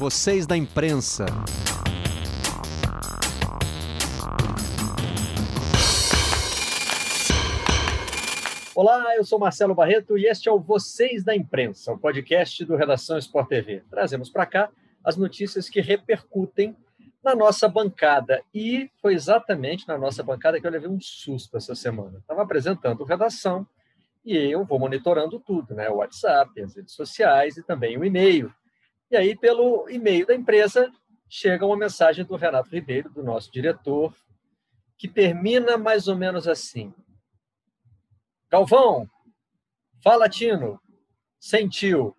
vocês da imprensa. Olá, eu sou Marcelo Barreto e este é o Vocês da Imprensa, o podcast do Redação Sport TV. Trazemos para cá as notícias que repercutem na nossa bancada. E foi exatamente na nossa bancada que eu levei um susto essa semana. Estava apresentando redação e eu vou monitorando tudo, né? O WhatsApp, as redes sociais e também o e-mail. E aí, pelo e-mail da empresa, chega uma mensagem do Renato Ribeiro, do nosso diretor, que termina mais ou menos assim: Galvão, fala Tino, sentiu,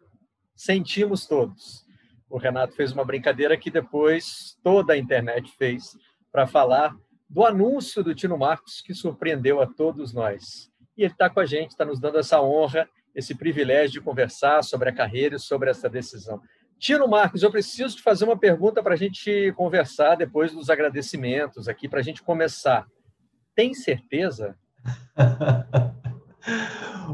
sentimos todos. O Renato fez uma brincadeira que depois toda a internet fez para falar do anúncio do Tino Marcos que surpreendeu a todos nós. E ele está com a gente, está nos dando essa honra, esse privilégio de conversar sobre a carreira e sobre essa decisão. Tino Marcos, eu preciso te fazer uma pergunta para a gente conversar depois dos agradecimentos aqui, para a gente começar. Tem certeza?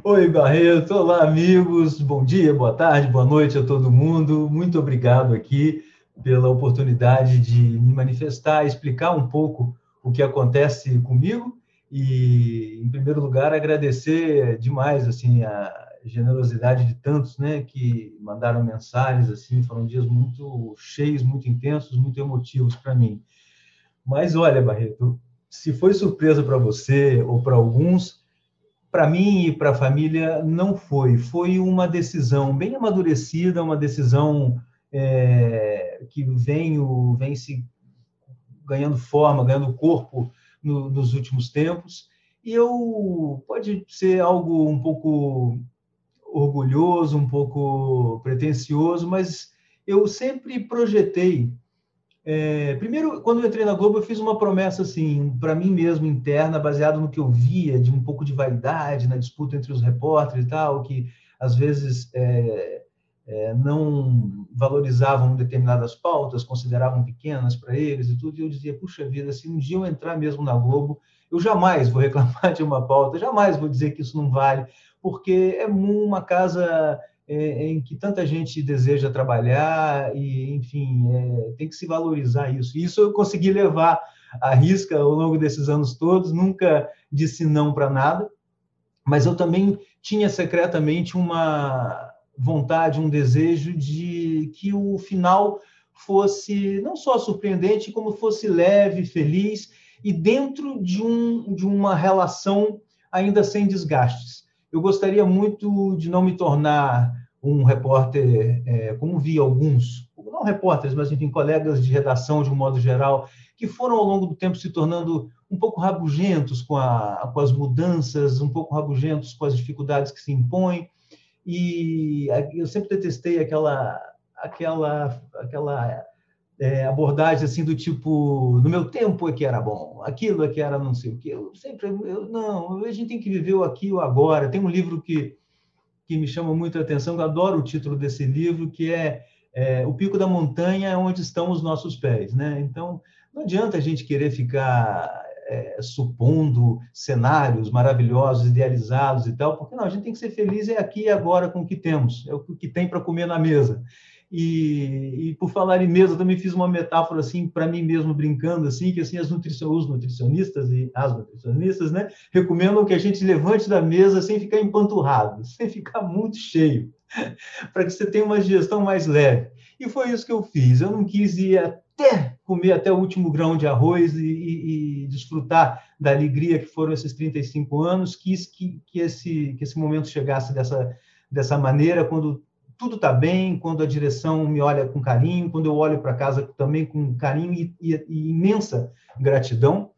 Oi, Barreto. Olá, amigos. Bom dia, boa tarde, boa noite a todo mundo. Muito obrigado aqui pela oportunidade de me manifestar, explicar um pouco o que acontece comigo e, em primeiro lugar, agradecer demais assim a generosidade de tantos, né, que mandaram mensagens assim, foram dias muito cheios, muito intensos, muito emotivos para mim. Mas olha, Barreto, se foi surpresa para você ou para alguns, para mim e para a família não foi. Foi uma decisão bem amadurecida, uma decisão é, que vem, vem se ganhando forma, ganhando corpo no, nos últimos tempos. E eu pode ser algo um pouco orgulhoso, um pouco pretensioso, mas eu sempre projetei é, primeiro, quando eu entrei na Globo, eu fiz uma promessa assim para mim mesmo interna, baseado no que eu via de um pouco de vaidade na disputa entre os repórteres e tal, que às vezes é, é, não valorizavam determinadas pautas, consideravam pequenas para eles e tudo. E eu dizia, puxa vida, se um dia eu entrar mesmo na Globo, eu jamais vou reclamar de uma pauta, jamais vou dizer que isso não vale, porque é uma casa é, em que tanta gente deseja trabalhar e, enfim, é, tem que se valorizar isso. Isso eu consegui levar à risca ao longo desses anos todos, nunca disse não para nada, mas eu também tinha secretamente uma vontade, um desejo de que o final fosse não só surpreendente, como fosse leve, feliz e dentro de, um, de uma relação ainda sem desgastes eu gostaria muito de não me tornar um repórter, é, como vi alguns, não repórteres, mas enfim, colegas de redação de um modo geral, que foram ao longo do tempo se tornando um pouco rabugentos com, a, com as mudanças, um pouco rabugentos com as dificuldades que se impõem. E eu sempre detestei aquela, aquela, aquela é, abordagem assim do tipo no meu tempo é que era bom, aquilo é que era não sei o que. Eu sempre eu, não, a gente tem que viver o aqui o agora. Tem um livro que que me chama muito a atenção, eu adoro o título desse livro, que é, é O Pico da Montanha é onde estão os nossos pés, né? Então, não adianta a gente querer ficar é, supondo cenários maravilhosos, idealizados e tal, porque não, a gente tem que ser feliz é aqui e agora com o que temos, é o que tem para comer na mesa. E, e, por falar em mesa, eu também fiz uma metáfora assim para mim mesmo brincando assim que assim as nutricion, os nutricionistas e as nutricionistas, né, recomendam que a gente levante da mesa sem ficar empanturrado, sem ficar muito cheio, para que você tenha uma digestão mais leve. E foi isso que eu fiz. Eu não quis ir até comer até o último grão de arroz e, e, e desfrutar da alegria que foram esses 35 anos. Quis que, que esse que esse momento chegasse dessa dessa maneira quando tudo está bem, quando a direção me olha com carinho, quando eu olho para casa também com carinho e, e, e, imensa gratidão.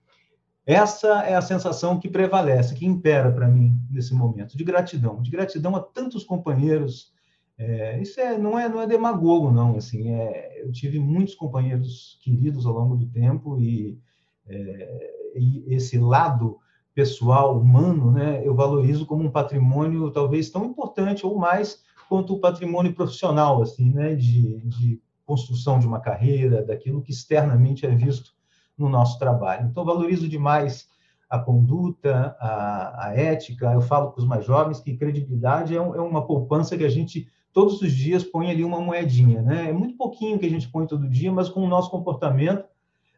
Essa é a sensação que prevalece, que impera para mim nesse momento, de gratidão, de gratidão a tantos companheiros. É, isso é, não é não é demagogo não, assim, é, eu tive muitos companheiros queridos ao longo do tempo e, é, e esse lado pessoal humano, né, eu valorizo como um patrimônio talvez tão importante ou mais quanto o patrimônio profissional, assim, né, de, de construção de uma carreira, daquilo que externamente é visto no nosso trabalho. Então, valorizo demais a conduta, a, a ética. Eu falo para os mais jovens que credibilidade é, um, é, uma poupança que a gente todos os dias põe ali uma moedinha, né? É muito pouquinho que a gente põe todo dia, mas com o nosso comportamento,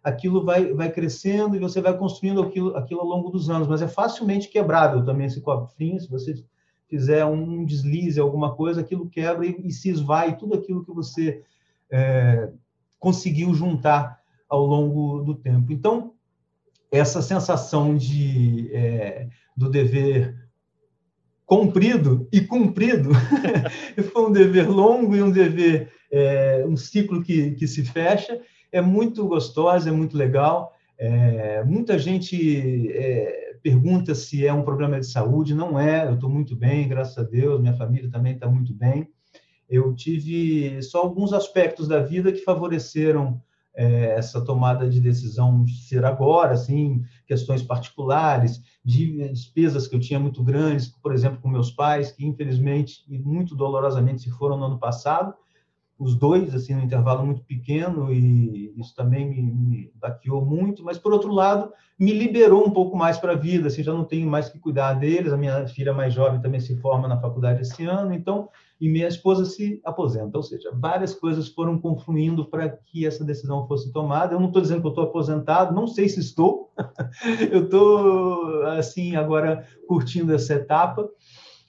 aquilo vai, vai crescendo e você vai construindo aquilo, aquilo ao longo dos anos. Mas é facilmente quebrável também esse cofrinho, se você fizer um deslize, alguma coisa, aquilo quebra e, e se esvai tudo aquilo que você é, conseguiu juntar ao longo do tempo. Então, essa sensação de é, do dever cumprido e cumprido foi um dever longo e um dever é, um ciclo que, que se fecha é muito gostosa é muito legal é, muita gente é, pergunta se é um problema de saúde não é eu estou muito bem graças a Deus minha família também está muito bem. Eu tive só alguns aspectos da vida que favoreceram é, essa tomada de decisão ser agora, assim, questões particulares, de despesas que eu tinha muito grandes, por exemplo, com meus pais, que infelizmente e muito dolorosamente se foram no ano passado, os dois, assim, num intervalo muito pequeno, e isso também me, me baqueou muito, mas, por outro lado, me liberou um pouco mais para a vida, assim, já não tenho mais que cuidar deles, a minha filha mais jovem também se forma na faculdade esse ano, então, e minha esposa se aposenta, ou seja, várias coisas foram confluindo para que essa decisão fosse tomada. Eu não estou dizendo que eu estou aposentado, não sei se estou, eu estou, assim, agora curtindo essa etapa,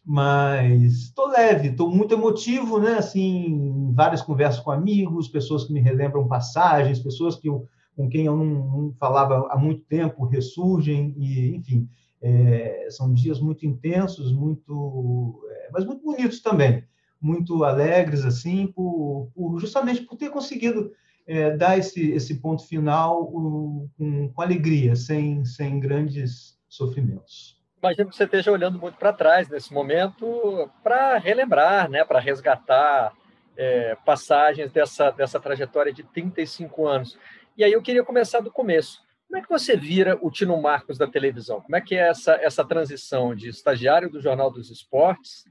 mas estou leve, estou muito emotivo, né? Assim, várias conversas com amigos, pessoas que me relembram passagens, pessoas que eu, com quem eu não, não, falava há muito tempo ressurgem e, enfim, é, são dias muito intensos, muito, é, mas muito bonitos também, muito alegres assim, por, por justamente por ter conseguido é, dar esse esse ponto final com, alegria, sem sem grandes sofrimentos imagino que você esteja olhando muito para trás nesse momento para relembrar, né, para resgatar é, passagens dessa, dessa trajetória de 35 anos. E aí eu queria começar do começo. Como é que você vira o Tino Marcos da televisão? Como é que é essa, essa transição de estagiário do Jornal dos Esportes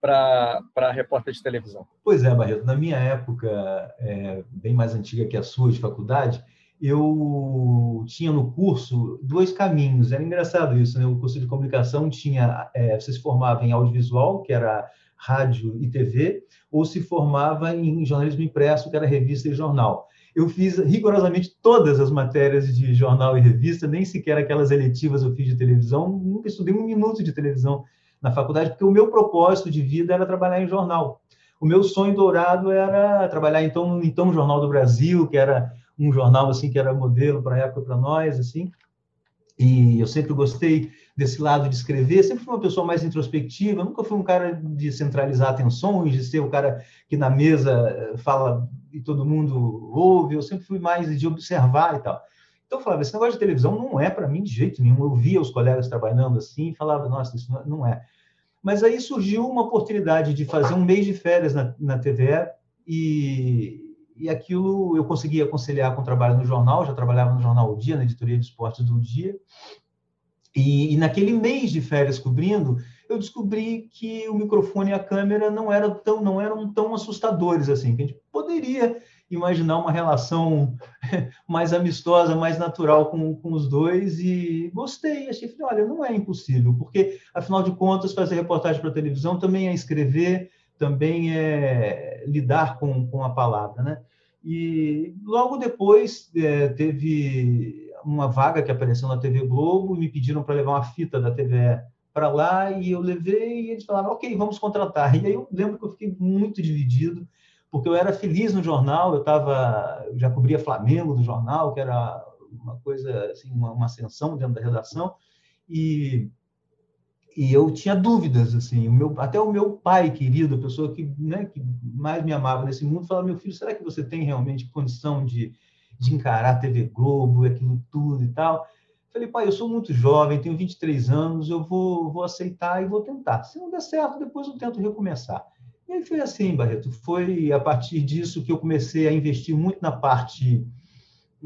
para repórter de televisão? Pois é, Barreto. Na minha época, é, bem mais antiga que a sua, de faculdade, eu tinha no curso dois caminhos. Era engraçado isso, né? O curso de comunicação tinha, é, você se formava em audiovisual, que era rádio e TV, ou se formava em jornalismo impresso, que era revista e jornal. Eu fiz rigorosamente todas as matérias de jornal e revista, nem sequer aquelas eletivas eu fiz de televisão, nunca estudei um minuto de televisão na faculdade, porque o meu propósito de vida era trabalhar em jornal. O meu sonho dourado era trabalhar então no então Jornal do Brasil, que era um jornal assim que era modelo para a época para nós assim. E eu sempre gostei desse lado de escrever. Sempre fui uma pessoa mais introspectiva. Nunca fui um cara de centralizar atenções de ser o cara que na mesa eh, fala e todo mundo ouve. Eu sempre fui mais de observar e tal. Então eu falava esse negócio de televisão não é para mim de jeito nenhum. Eu via os colegas trabalhando assim e falava nossa isso não é. Mas aí surgiu uma oportunidade de fazer um mês de férias na, na TVE e e aquilo eu conseguia conciliar com o trabalho no jornal, já trabalhava no jornal O Dia, na editoria de esportes do Dia. E, e, naquele mês de férias cobrindo, eu descobri que o microfone e a câmera não eram tão, não eram tão assustadores assim, que a gente poderia imaginar uma relação mais amistosa, mais natural com, com os dois e gostei, achei, falei, olha, não é impossível, porque afinal de contas fazer reportagem para televisão também é escrever, também é lidar com, com a palavra, né? E logo depois é, teve uma vaga que apareceu na TV Globo e me pediram para levar uma fita da TV para lá e eu levei e eles falaram, ok, vamos contratar. E aí eu lembro que eu fiquei muito dividido, porque eu era feliz no jornal, eu estava, já cobria Flamengo do jornal, que era uma coisa, assim, uma, uma ascensão dentro da redação, e e eu tinha dúvidas assim o meu até o meu pai querido a pessoa que né, que mais me amava nesse mundo falava meu filho será que você tem realmente condição de, de encarar a TV Globo aquilo tudo e tal? Falei pai eu sou muito jovem tenho 23 anos eu vou vou aceitar e vou tentar. Se não der certo depois eu tento recomeçar. E foi assim Barreto foi a partir disso que eu comecei a investir muito na parte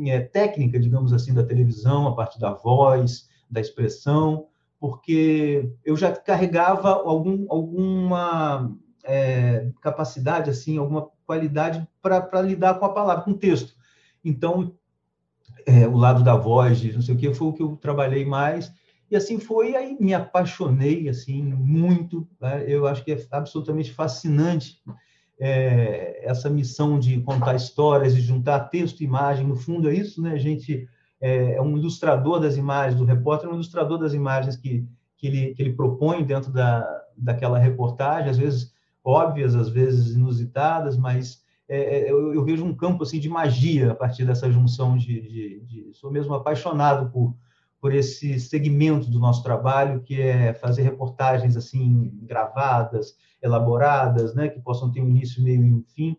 é, técnica digamos assim da televisão a parte da voz da expressão porque eu já carregava algum, alguma é, capacidade, assim, alguma qualidade para lidar com a palavra, com o texto. Então, é, o lado da voz, não sei o que, foi o que eu trabalhei mais E assim foi, aí me apaixonei assim muito. Né? Eu acho que é absolutamente fascinante é, essa missão de contar histórias, de juntar texto e imagem. No fundo é isso, né? A gente é, é um ilustrador das imagens, do repórter é um ilustrador das imagens que, que, ele, que ele propõe dentro da, daquela reportagem, às vezes óbvias, às vezes inusitadas, mas é, é, eu, eu, vejo um campo assim de magia a partir dessa junção de, de, de, sou mesmo apaixonado por por esse segmento do nosso trabalho que é fazer reportagens assim gravadas elaboradas né que possam ter um início meio e um fim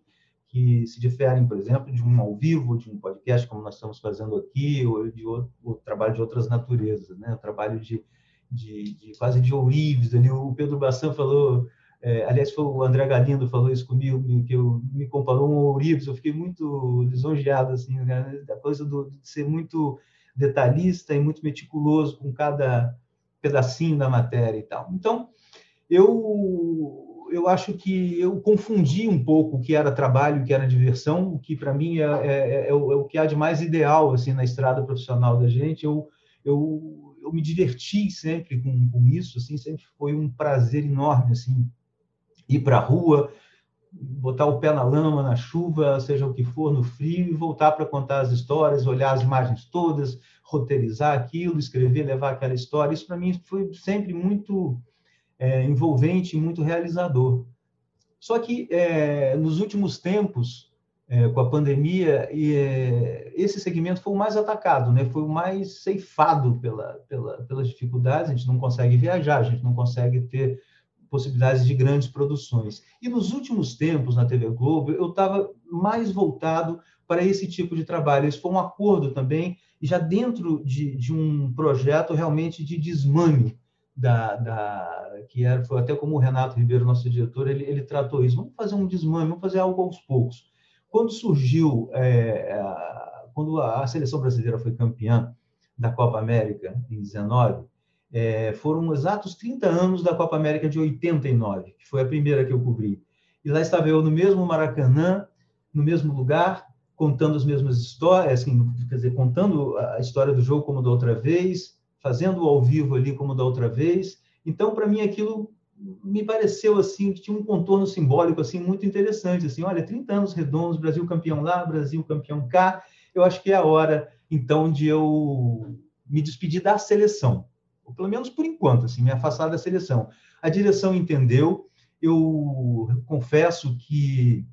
que se diferem por exemplo de um ao vivo de um podcast como nós estamos fazendo aqui ou de outro, o trabalho de outras naturezas né o trabalho de, de, de quase de ourives ali o Pedro Bassan falou é, aliás, foi o André Galindo falou isso comigo, que eu, me comparou um Ourives, eu fiquei muito lisonjeado, assim, né? da coisa do, de ser muito detalhista e muito meticuloso com cada pedacinho da matéria e tal. Então, eu eu acho que eu confundi um pouco o que era trabalho o que era diversão, o que para mim é, é, é, o, é, o, que há de mais ideal assim na estrada profissional da gente. Eu, eu, eu me diverti sempre com, com isso, assim, sempre foi um prazer enorme assim ir para a rua, botar o pé na lama, na chuva, seja o que for, no frio, e voltar para contar as histórias, olhar as imagens todas, roteirizar aquilo, escrever, levar aquela história. Isso para mim foi sempre muito é, envolvente, muito realizador. Só que é, nos últimos tempos, é, com a pandemia, e, é, esse segmento foi o mais atacado, né? foi o mais ceifado pela, pela, pelas dificuldades. A gente não consegue viajar, a gente não consegue ter possibilidades de grandes produções. E nos últimos tempos, na TV Globo, eu estava mais voltado para esse tipo de trabalho. Isso foi um acordo também, já dentro de, de um projeto realmente de desmame da, da, que era, foi até como o Renato Ribeiro, nosso diretor, ele, ele tratou isso. Vamos fazer um desmame, vamos fazer algo aos poucos. Quando surgiu, é, a, quando a, a seleção brasileira foi campeã da Copa América em 19, é, foram exatos 30 anos da Copa América de 89, que foi a primeira que eu cobri. E lá estava eu no mesmo Maracanã, no mesmo lugar, contando as mesmas histórias, assim, quer dizer, contando a história do jogo como da outra vez, fazendo ao vivo ali como da outra vez. Então, para mim, aquilo me pareceu assim que tinha um contorno simbólico assim muito interessante assim olha 30 anos redondos Brasil campeão lá Brasil campeão cá eu acho que é a hora então de eu me despedir da seleção ou pelo menos por enquanto, assim, me afastar da seleção. A direção entendeu, eu confesso que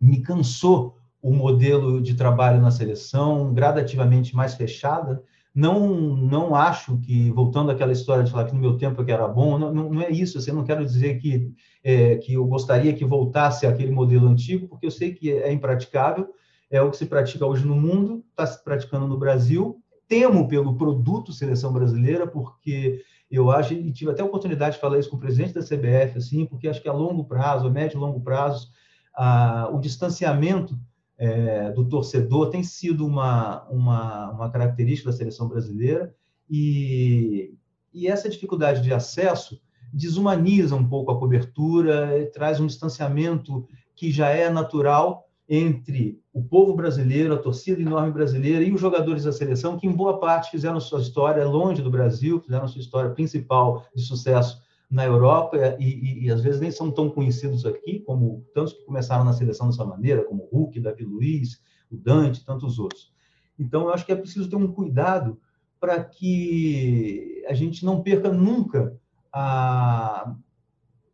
me cansou o modelo de trabalho na seleção, gradativamente mais fechada. Não, não acho que, voltando àquela história de falar que no meu tempo é que era bom, não, não é isso. Assim, eu não quero dizer que, é, que eu gostaria que voltasse aquele modelo antigo, porque eu sei que é impraticável, é o que se pratica hoje no mundo, está se praticando no Brasil, temo pelo produto seleção brasileira, porque eu acho, e tive até a oportunidade de falar isso com o presidente da CBF, assim, porque acho que a longo prazo, a médio e longo prazo, a, o distanciamento é, do torcedor tem sido uma, uma, uma característica da seleção brasileira, e, e essa dificuldade de acesso desumaniza um pouco a cobertura, traz um distanciamento que já é natural entre o povo brasileiro, a torcida enorme brasileira e os jogadores da seleção, que em boa parte fizeram sua história longe do Brasil, fizeram sua história principal de sucesso na Europa e, e, e, às vezes nem são tão conhecidos aqui, como tantos que começaram na seleção dessa maneira, como o Hulk, Davi Luiz, o Dante, tantos outros. Então, eu acho que é preciso ter um cuidado para que a gente não perca nunca a,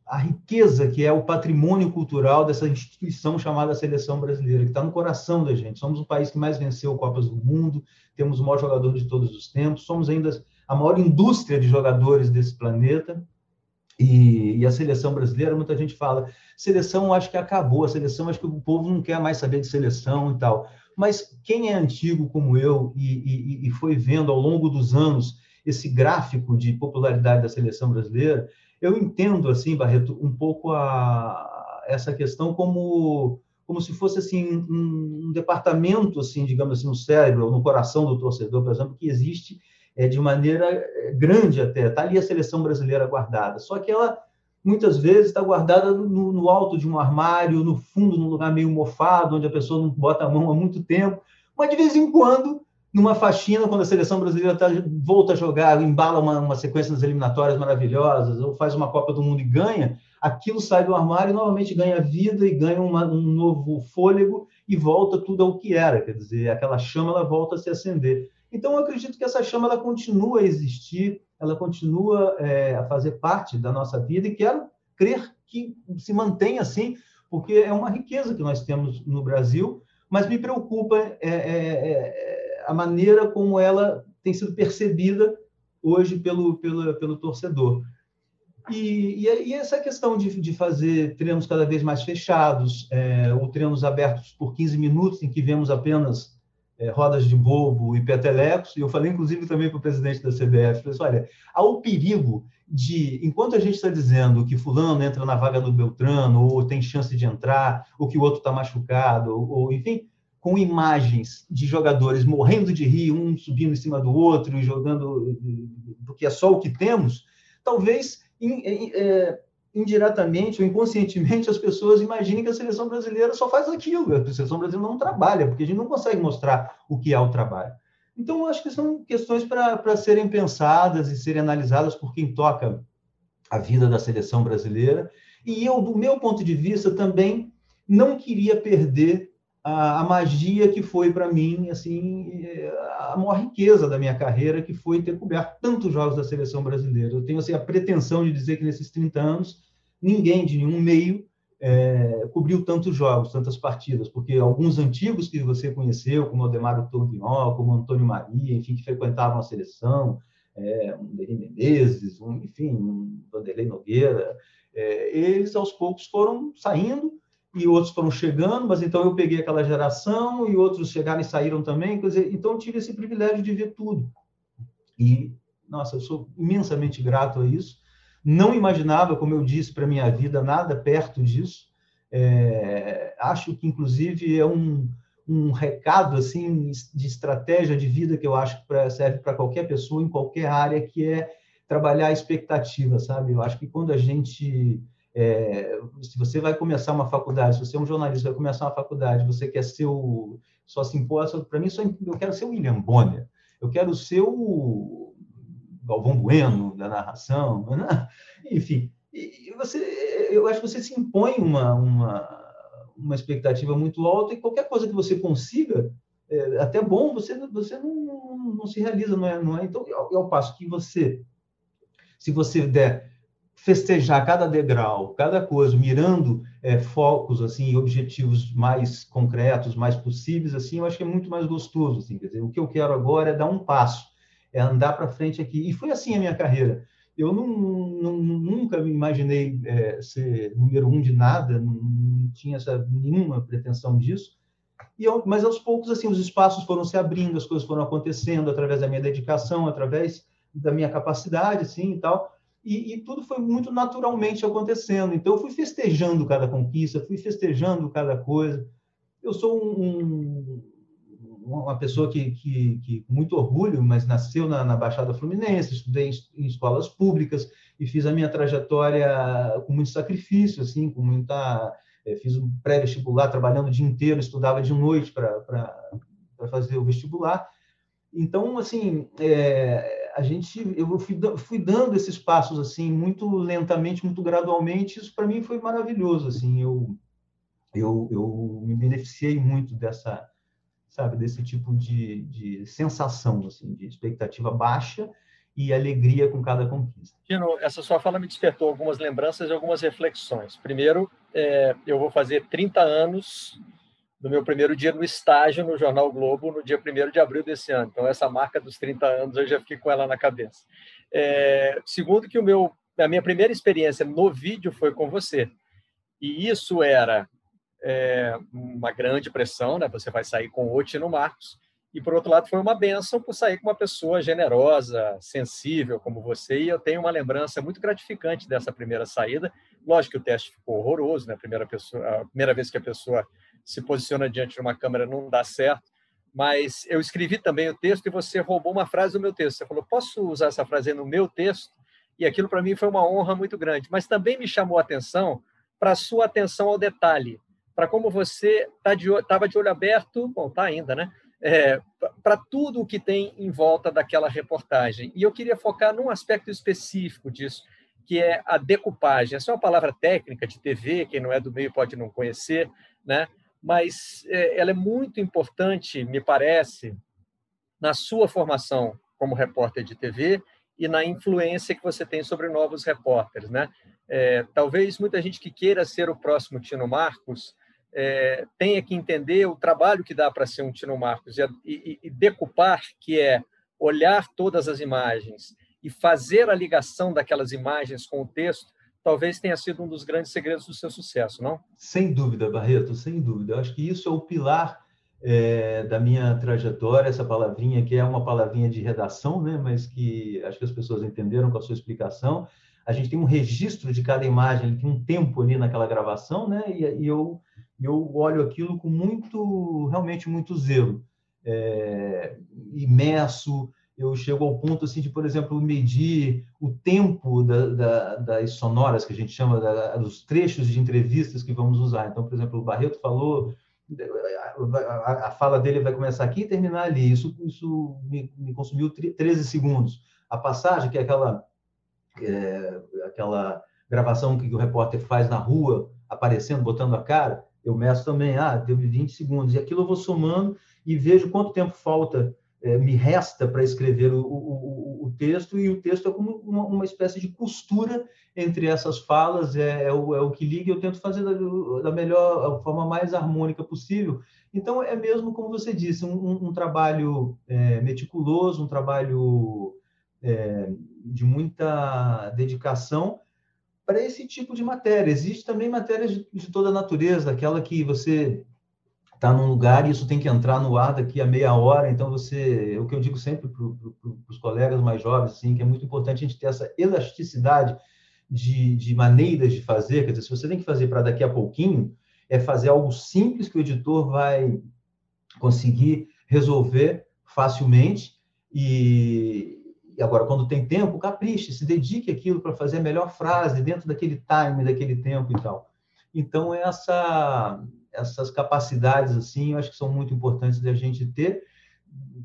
a riqueza que é o patrimônio cultural dessa instituição chamada Seleção Brasileira, que está no coração da gente. Somos o país que mais venceu Copas do Mundo, temos o maior jogador de todos os tempos, somos ainda a maior indústria de jogadores desse planeta. E, e, a seleção brasileira, muita gente fala, seleção acho que acabou, a seleção acho que o povo não quer mais saber de seleção e tal. Mas quem é antigo como eu e, e, e foi vendo ao longo dos anos esse gráfico de popularidade da seleção brasileira, eu entendo, assim, Barreto, um pouco a, essa questão como, como se fosse, assim, um, um departamento, assim, digamos assim, no cérebro ou no coração do torcedor, por exemplo, que existe é, de maneira é, grande até. Está ali a seleção brasileira guardada. Só que ela, muitas vezes, está guardada no, no alto de um armário, no fundo, num lugar meio mofado, onde a pessoa não bota a mão há muito tempo. Mas, de vez em quando, numa faxina, quando a seleção brasileira tá, volta a jogar, embala uma, uma sequência das eliminatórias maravilhosas, ou faz uma Copa do Mundo e ganha, aquilo sai do armário e novamente ganha vida e ganha uma, um novo fôlego e volta tudo ao que era, quer dizer, aquela chama ela volta a se acender. Então, eu acredito que essa chama ela continua a existir, ela continua é, a fazer parte da nossa vida e quero crer que se mantenha assim, porque é uma riqueza que nós temos no Brasil, mas me preocupa é, é, é a maneira como ela tem sido percebida hoje pelo, pelo, pelo torcedor. E, e, e, essa questão de, de, fazer treinos cada vez mais fechados, é, ou treinos abertos por 15 minutos, em que vemos apenas é, rodas de bobo e petelecos, e eu falei, inclusive, também para o presidente da CBF, falei assim, olha, há o perigo de, enquanto a gente está dizendo que fulano entra na vaga do Beltrano, ou tem chance de entrar, ou que o outro está machucado, ou, ou, enfim, com imagens de jogadores morrendo de rir, um subindo em cima do outro e jogando, porque é só o que temos, talvez é, indiretamente ou inconscientemente as pessoas imaginem que a seleção brasileira só faz aquilo, a seleção brasileira não trabalha, porque a gente não consegue mostrar o que é o trabalho. Então, acho que são questões para serem pensadas e serem analisadas por quem toca a vida da seleção brasileira. E eu, do meu ponto de vista, também não queria perder a, a magia que foi para mim, assim, a maior riqueza da minha carreira, que foi ter coberto tantos jogos da seleção brasileira. Eu tenho assim, a pretensão de dizer que nesses 30 anos, ninguém de nenhum meio é, cobriu tantos jogos, tantas partidas, porque alguns antigos que você conheceu, como Odemar Tourguignon, como Antônio Maria, enfim, que frequentavam a seleção, é, um Denis Menezes, um, enfim, um Vanderlei Nogueira, é, eles aos poucos foram saindo e outros foram chegando, mas então eu peguei aquela geração e outros chegaram e saíram também, quer dizer, então eu tive esse privilégio de ver tudo. E, nossa, eu sou imensamente grato a isso. Não imaginava, como eu disse, para minha vida nada perto disso. É, acho que, inclusive, é um, um recado assim de estratégia de vida que eu acho que serve para qualquer pessoa em qualquer área, que é trabalhar a expectativa, sabe? Eu acho que quando a gente é, se você vai começar uma faculdade, se você é um jornalista, vai começar uma faculdade, você quer ser o. Só se importa, para mim, só, eu quero ser o William Bonner, eu quero ser o Galvão Bueno da narração, né? enfim. E você, eu acho que você se impõe uma, uma, uma expectativa muito alta e qualquer coisa que você consiga, é, até bom, você, você não, não se realiza, não é? Não é? Então, ao, ao passo que você, se você der festejar cada degrau, cada coisa, mirando é, focos assim, objetivos mais concretos, mais possíveis, assim, eu acho que é muito mais gostoso. Assim, quer dizer, o que eu quero agora é dar um passo, é andar para frente aqui. E foi assim a minha carreira. Eu não, não, nunca me imaginei é, ser número um de nada, não, não tinha essa, nenhuma pretensão disso. E eu, mas aos poucos, assim, os espaços foram se abrindo, as coisas foram acontecendo através da minha dedicação, através da minha capacidade, assim, e tal e, e, tudo foi muito naturalmente acontecendo. Então, eu fui festejando cada conquista, fui festejando cada coisa. Eu sou um, uma pessoa que, que, que, muito orgulho, mas nasceu na, na Baixada Fluminense, estudei em, em, escolas públicas e fiz a minha trajetória com muito sacrifício, assim, com muita. É, fiz um pré-vestibular, trabalhando o dia inteiro, estudava de noite para fazer o vestibular. Então, assim, é, a gente, eu fui, fui dando esses passos assim muito lentamente, muito gradualmente. Isso para mim foi maravilhoso. Assim, eu, eu, eu me beneficiei muito dessa, sabe, desse tipo de, de sensação, assim, de expectativa baixa e alegria com cada conquista. Tino, essa sua fala me despertou algumas lembranças e algumas reflexões. Primeiro, é, eu vou fazer 30 anos do meu primeiro dia no estágio no Jornal Globo, no dia 1 de abril desse ano. Então, essa marca dos 30 anos, eu já fiquei com ela na cabeça. É, segundo, que o meu, a minha primeira experiência no vídeo foi com você. E isso era é, uma grande pressão, né? Você vai sair com o Tino Marcos. E, por outro lado, foi uma benção por sair com uma pessoa generosa, sensível como você. E eu tenho uma lembrança muito gratificante dessa primeira saída. Lógico que o teste ficou horroroso, né? A primeira, pessoa, a primeira vez que a pessoa se posiciona diante de uma câmera não dá certo. Mas eu escrevi também o texto e você roubou uma frase do meu texto. Você falou, posso usar essa frase no meu texto? E aquilo para mim foi uma honra muito grande. Mas também me chamou a atenção para a sua atenção ao detalhe, para como você estava tá de, de olho aberto, bom, está ainda, né? é, para tudo o que tem em volta daquela reportagem. E eu queria focar num aspecto específico disso, que é a decupagem. Essa é uma palavra técnica de TV, quem não é do meio pode não conhecer, né? Mas é, ela é muito importante, me parece, na sua formação como repórter de TV e na influência que você tem sobre novos repórteres. Né? É, talvez muita gente que queira ser o próximo Tino Marcos é, tenha que entender o trabalho que dá para ser um Tino Marcos e, e, e decupar, que é olhar todas as imagens e fazer a ligação daquelas imagens com o texto, talvez tenha sido um dos grandes segredos do seu sucesso, não? Sem dúvida, Barreto, sem dúvida. Eu acho que isso é o pilar é, da minha trajetória, essa palavrinha que é uma palavrinha de redação, né? mas que acho que as pessoas entenderam com a sua explicação. A gente tem um registro de cada imagem, tem um tempo ali naquela gravação, né? e, e eu, eu olho aquilo com muito, realmente muito zelo. É, imerso, eu chego ao ponto assim de, por exemplo, medir o tempo da, da, das sonoras que a gente chama da, dos trechos de entrevistas que vamos usar. Então, por exemplo, o Barreto falou, a, a fala dele vai começar aqui e terminar ali. Isso, isso me, me consumiu 13 segundos. A passagem, que é aquela é, aquela gravação que o repórter faz na rua, aparecendo, botando a cara, eu meço também, ah, teve 20 segundos. E aquilo eu vou somando e vejo quanto tempo falta me resta para escrever o, o, o, texto, e o texto é como uma, uma, espécie de costura entre essas falas, é, é, o, é o que liga, eu tento fazer da, da melhor, forma mais harmônica possível. Então, é mesmo, como você disse, um, um trabalho é, meticuloso, um trabalho é, de muita dedicação para esse tipo de matéria. Existe também matérias de, de toda natureza, aquela que você está num lugar e isso tem que entrar no ar daqui a meia hora. Então, você, o que eu digo sempre para pro, os colegas mais jovens, assim, que é muito importante a gente ter essa elasticidade de, de maneiras de fazer. Quer dizer, se você tem que fazer para daqui a pouquinho, é fazer algo simples que o editor vai conseguir resolver facilmente. E, e agora, quando tem tempo, capriche, se dedique aquilo para fazer a melhor frase dentro daquele time, daquele tempo e tal. Então, essa essas capacidades assim, eu acho que são muito importantes da gente ter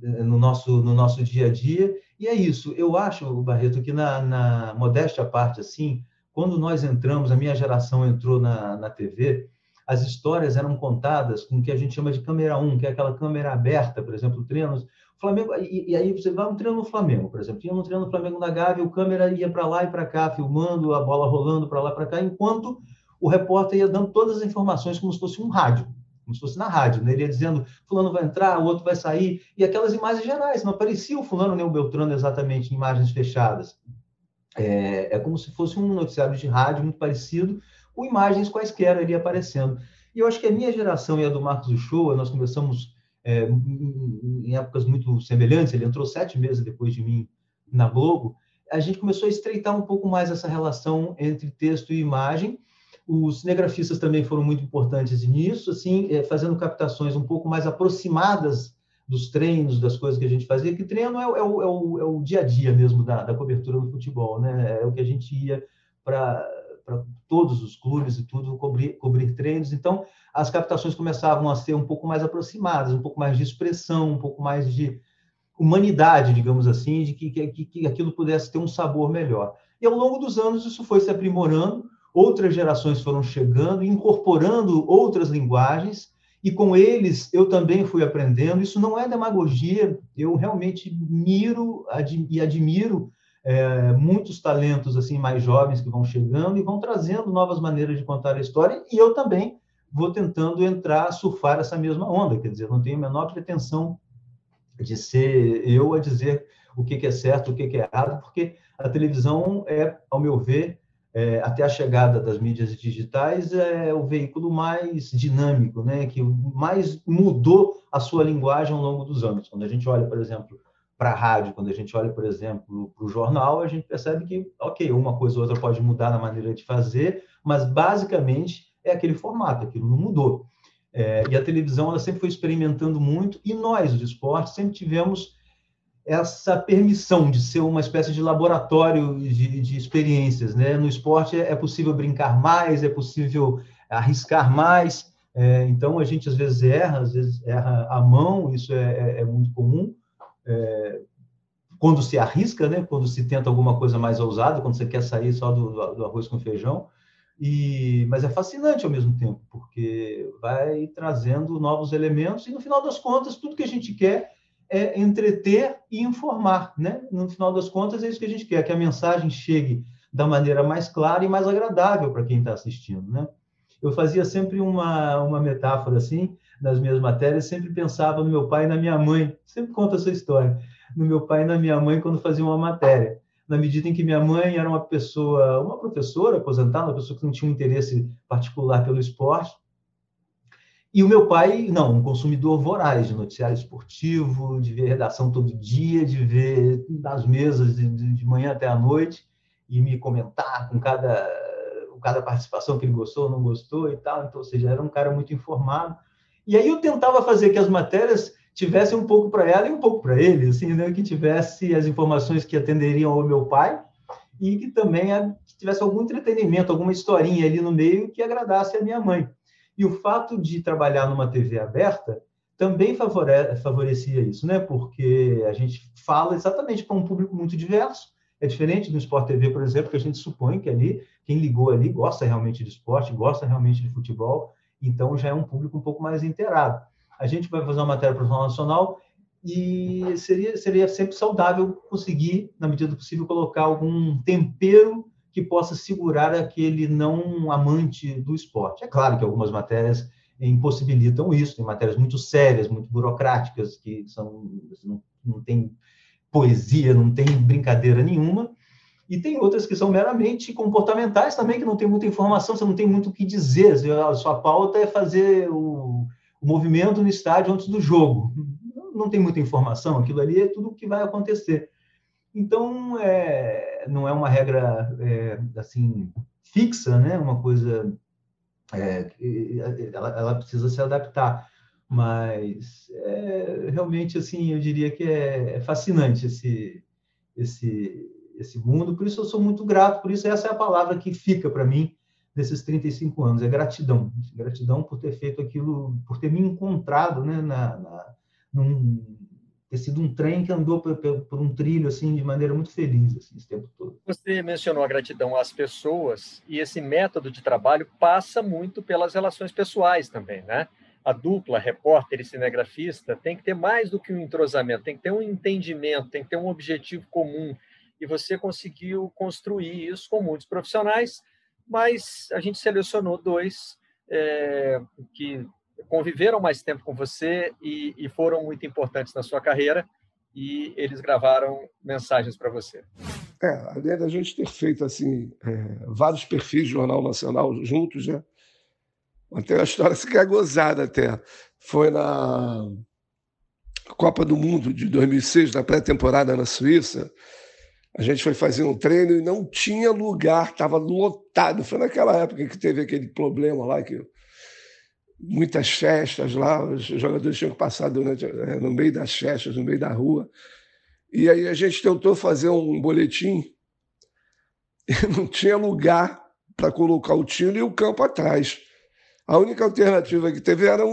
eh, no nosso no nosso dia a dia. E é isso. Eu acho, Barreto, que na, na modéstia parte assim, quando nós entramos, a minha geração entrou na, na TV, as histórias eram contadas com o que a gente chama de câmera 1, que é aquela câmera aberta, por exemplo, treinos. Flamengo, e, e, aí você vai um treino no Flamengo, por exemplo, tinha um treino no Flamengo na Gávea, o câmera ia para lá e para cá, filmando a bola rolando para lá para cá, enquanto o repórter ia dando todas as informações como se fosse um rádio, como se fosse na rádio. Né? Ele ia dizendo, fulano vai entrar, o outro vai sair, e aquelas imagens gerais, não aparecia o fulano nem o Beltrano exatamente em imagens fechadas. É, é como se fosse um noticiário de rádio muito parecido, com imagens quaisquer ali aparecendo. E eu acho que a minha geração e a do Marcos Uchoa, nós começamos é, em épocas muito semelhantes, ele entrou sete meses depois de mim na Globo, a gente começou a estreitar um pouco mais essa relação entre texto e imagem, os cinegrafistas também foram muito importantes nisso, assim, é, fazendo captações um pouco mais aproximadas dos treinos, das coisas que a gente fazia, que treino é, o, é o, é o, é o dia a dia mesmo da, da, cobertura do futebol, né? É o que a gente ia para todos os clubes e tudo, cobrir, cobrir treinos. Então, as captações começavam a ser um pouco mais aproximadas, um pouco mais de expressão, um pouco mais de humanidade, digamos assim, de que, que, que aquilo pudesse ter um sabor melhor. E ao longo dos anos isso foi se aprimorando, outras gerações foram chegando, incorporando outras linguagens, e com eles eu também fui aprendendo. Isso não é demagogia, eu realmente miro e admiro é, muitos talentos assim mais jovens que vão chegando e vão trazendo novas maneiras de contar a história, e eu também vou tentando entrar, surfar essa mesma onda, quer dizer, não tenho a menor pretensão de ser eu a dizer o que é certo, o que é errado, porque a televisão é, ao meu ver, é, até a chegada das mídias digitais, é o veículo mais dinâmico, né, que mais mudou a sua linguagem ao longo dos anos. Quando a gente olha, por exemplo, para a rádio, quando a gente olha, por exemplo, para o jornal, a gente percebe que, ok, uma coisa ou outra pode mudar na maneira de fazer, mas basicamente é aquele formato, aquilo não mudou. É, e a televisão ela sempre foi experimentando muito, e nós, do esporte, sempre tivemos essa permissão de ser uma espécie de laboratório de, de experiências. Né? No esporte é, é possível brincar mais, é possível arriscar mais, É, então, a gente às vezes erra, às vezes erra a mão, isso é, é, é muito comum. É, quando se arrisca, né? quando se tenta alguma coisa mais ousada, quando você quer sair só do, do arroz com feijão. E, mas é fascinante ao mesmo tempo, porque vai trazendo novos elementos e, no final das contas, tudo que a gente quer é entreter e informar. Né? No final das contas, é isso que a gente quer, que a mensagem chegue da maneira mais clara e mais agradável para quem está assistindo. Né? Eu fazia sempre uma, uma metáfora assim, nas minhas matérias, sempre pensava no meu pai e na minha mãe, sempre conto essa história, no meu pai e na minha mãe quando fazia uma matéria na medida em que minha mãe era uma pessoa, uma professora aposentada, uma pessoa que não tinha um interesse particular pelo esporte, e o meu pai, não, um consumidor voraz de noticiário esportivo, de ver redação todo dia, de ver nas mesas de, de manhã até a noite e me comentar com cada, com cada participação que ele gostou ou não gostou e tal. Então, ou seja, era um cara muito informado. E aí eu tentava fazer que as matérias tivesse um pouco para ela e um pouco para ele, assim, né? que tivesse as informações que atenderiam ao meu pai e que também que tivesse algum entretenimento, alguma historinha ali no meio que agradasse a minha mãe. E o fato de trabalhar numa TV aberta também favore favorecia isso, né? Porque a gente fala exatamente para um público muito diverso. É diferente do Sport TV, por exemplo, que a gente supõe que ali quem ligou ali gosta realmente de esporte, gosta realmente de futebol, então já é um público um pouco mais inteirado a gente vai fazer uma matéria para o Nacional e seria, seria sempre saudável conseguir, na medida do possível, colocar algum tempero que possa segurar aquele não amante do esporte. É claro que algumas matérias impossibilitam isso, tem matérias muito sérias, muito burocráticas, que são, não, não tem poesia, não tem brincadeira nenhuma, e tem outras que são meramente comportamentais também, que não tem muita informação, você não tem muito o que dizer, a sua pauta é fazer o o movimento no estádio antes do jogo. Não tem muita informação, aquilo ali é tudo o que vai acontecer. Então, é, não é uma regra é, assim fixa, né? Uma coisa é, ela, ela, precisa se adaptar, mas é, realmente assim eu diria que é, é, fascinante esse esse esse mundo. Por isso eu sou muito grato. Por isso essa é a palavra que fica para mim desses 35 anos, é gratidão. Gratidão por ter feito aquilo, por ter me encontrado, né, na, na num, ter sido um trem que andou por, por, um trilho assim de maneira muito feliz assim, esse tempo todo. Você mencionou a gratidão às pessoas e esse método de trabalho passa muito pelas relações pessoais também, né? A dupla repórter e cinegrafista tem que ter mais do que um entrosamento, tem que ter um entendimento, tem que ter um objetivo comum. E você conseguiu construir isso com muitos profissionais mas a gente selecionou dois é, que conviveram mais tempo com você e, e, foram muito importantes na sua carreira e eles gravaram mensagens para você. É, além da gente ter feito assim é, vários perfis de Jornal Nacional juntos, né? Tem uma história que é gozada até. Foi na Copa do Mundo de 2006, na pré-temporada na Suíça. A gente foi fazer um treino e não tinha lugar, estava lotado. Foi naquela época que teve aquele problema lá, que muitas festas lá, os jogadores tinham que passar durante, é, no meio das festas, no meio da rua. E aí a gente tentou fazer um boletim e não tinha lugar para colocar o tiro e o campo atrás. A única alternativa que teve era um,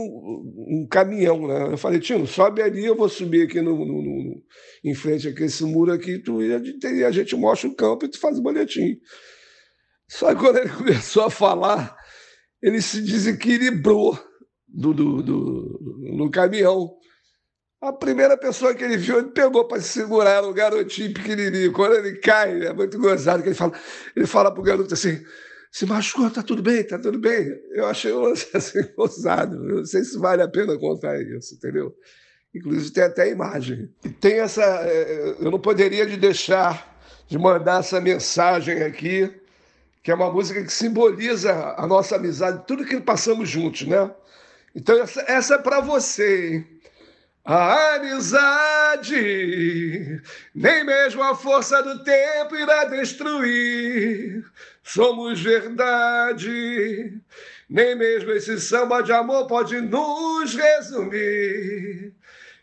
um caminhão, né? Eu falei, Tino, sobe ali, eu vou subir aqui no, no, no em frente a esse muro aqui, tu e a gente mostra o campo e tu faz o boletim. Só que quando ele começou a falar, ele se desequilibrou do, do, do, no caminhão. A primeira pessoa que ele viu, ele pegou para segurar o garotinho pequenininho. Quando ele cai, é muito gozado que ele fala. Ele fala para o garoto assim: se machucou, tá tudo bem, tá tudo bem. Eu achei um assim. Eu não sei se vale a pena contar isso, entendeu? Inclusive tem até imagem. E tem essa. É, eu não poderia deixar de mandar essa mensagem aqui, que é uma música que simboliza a nossa amizade, tudo que passamos juntos, né? Então essa, essa é para você, hein? A amizade, nem mesmo a força do tempo irá destruir. Somos verdade, nem mesmo esse samba de amor pode nos resumir.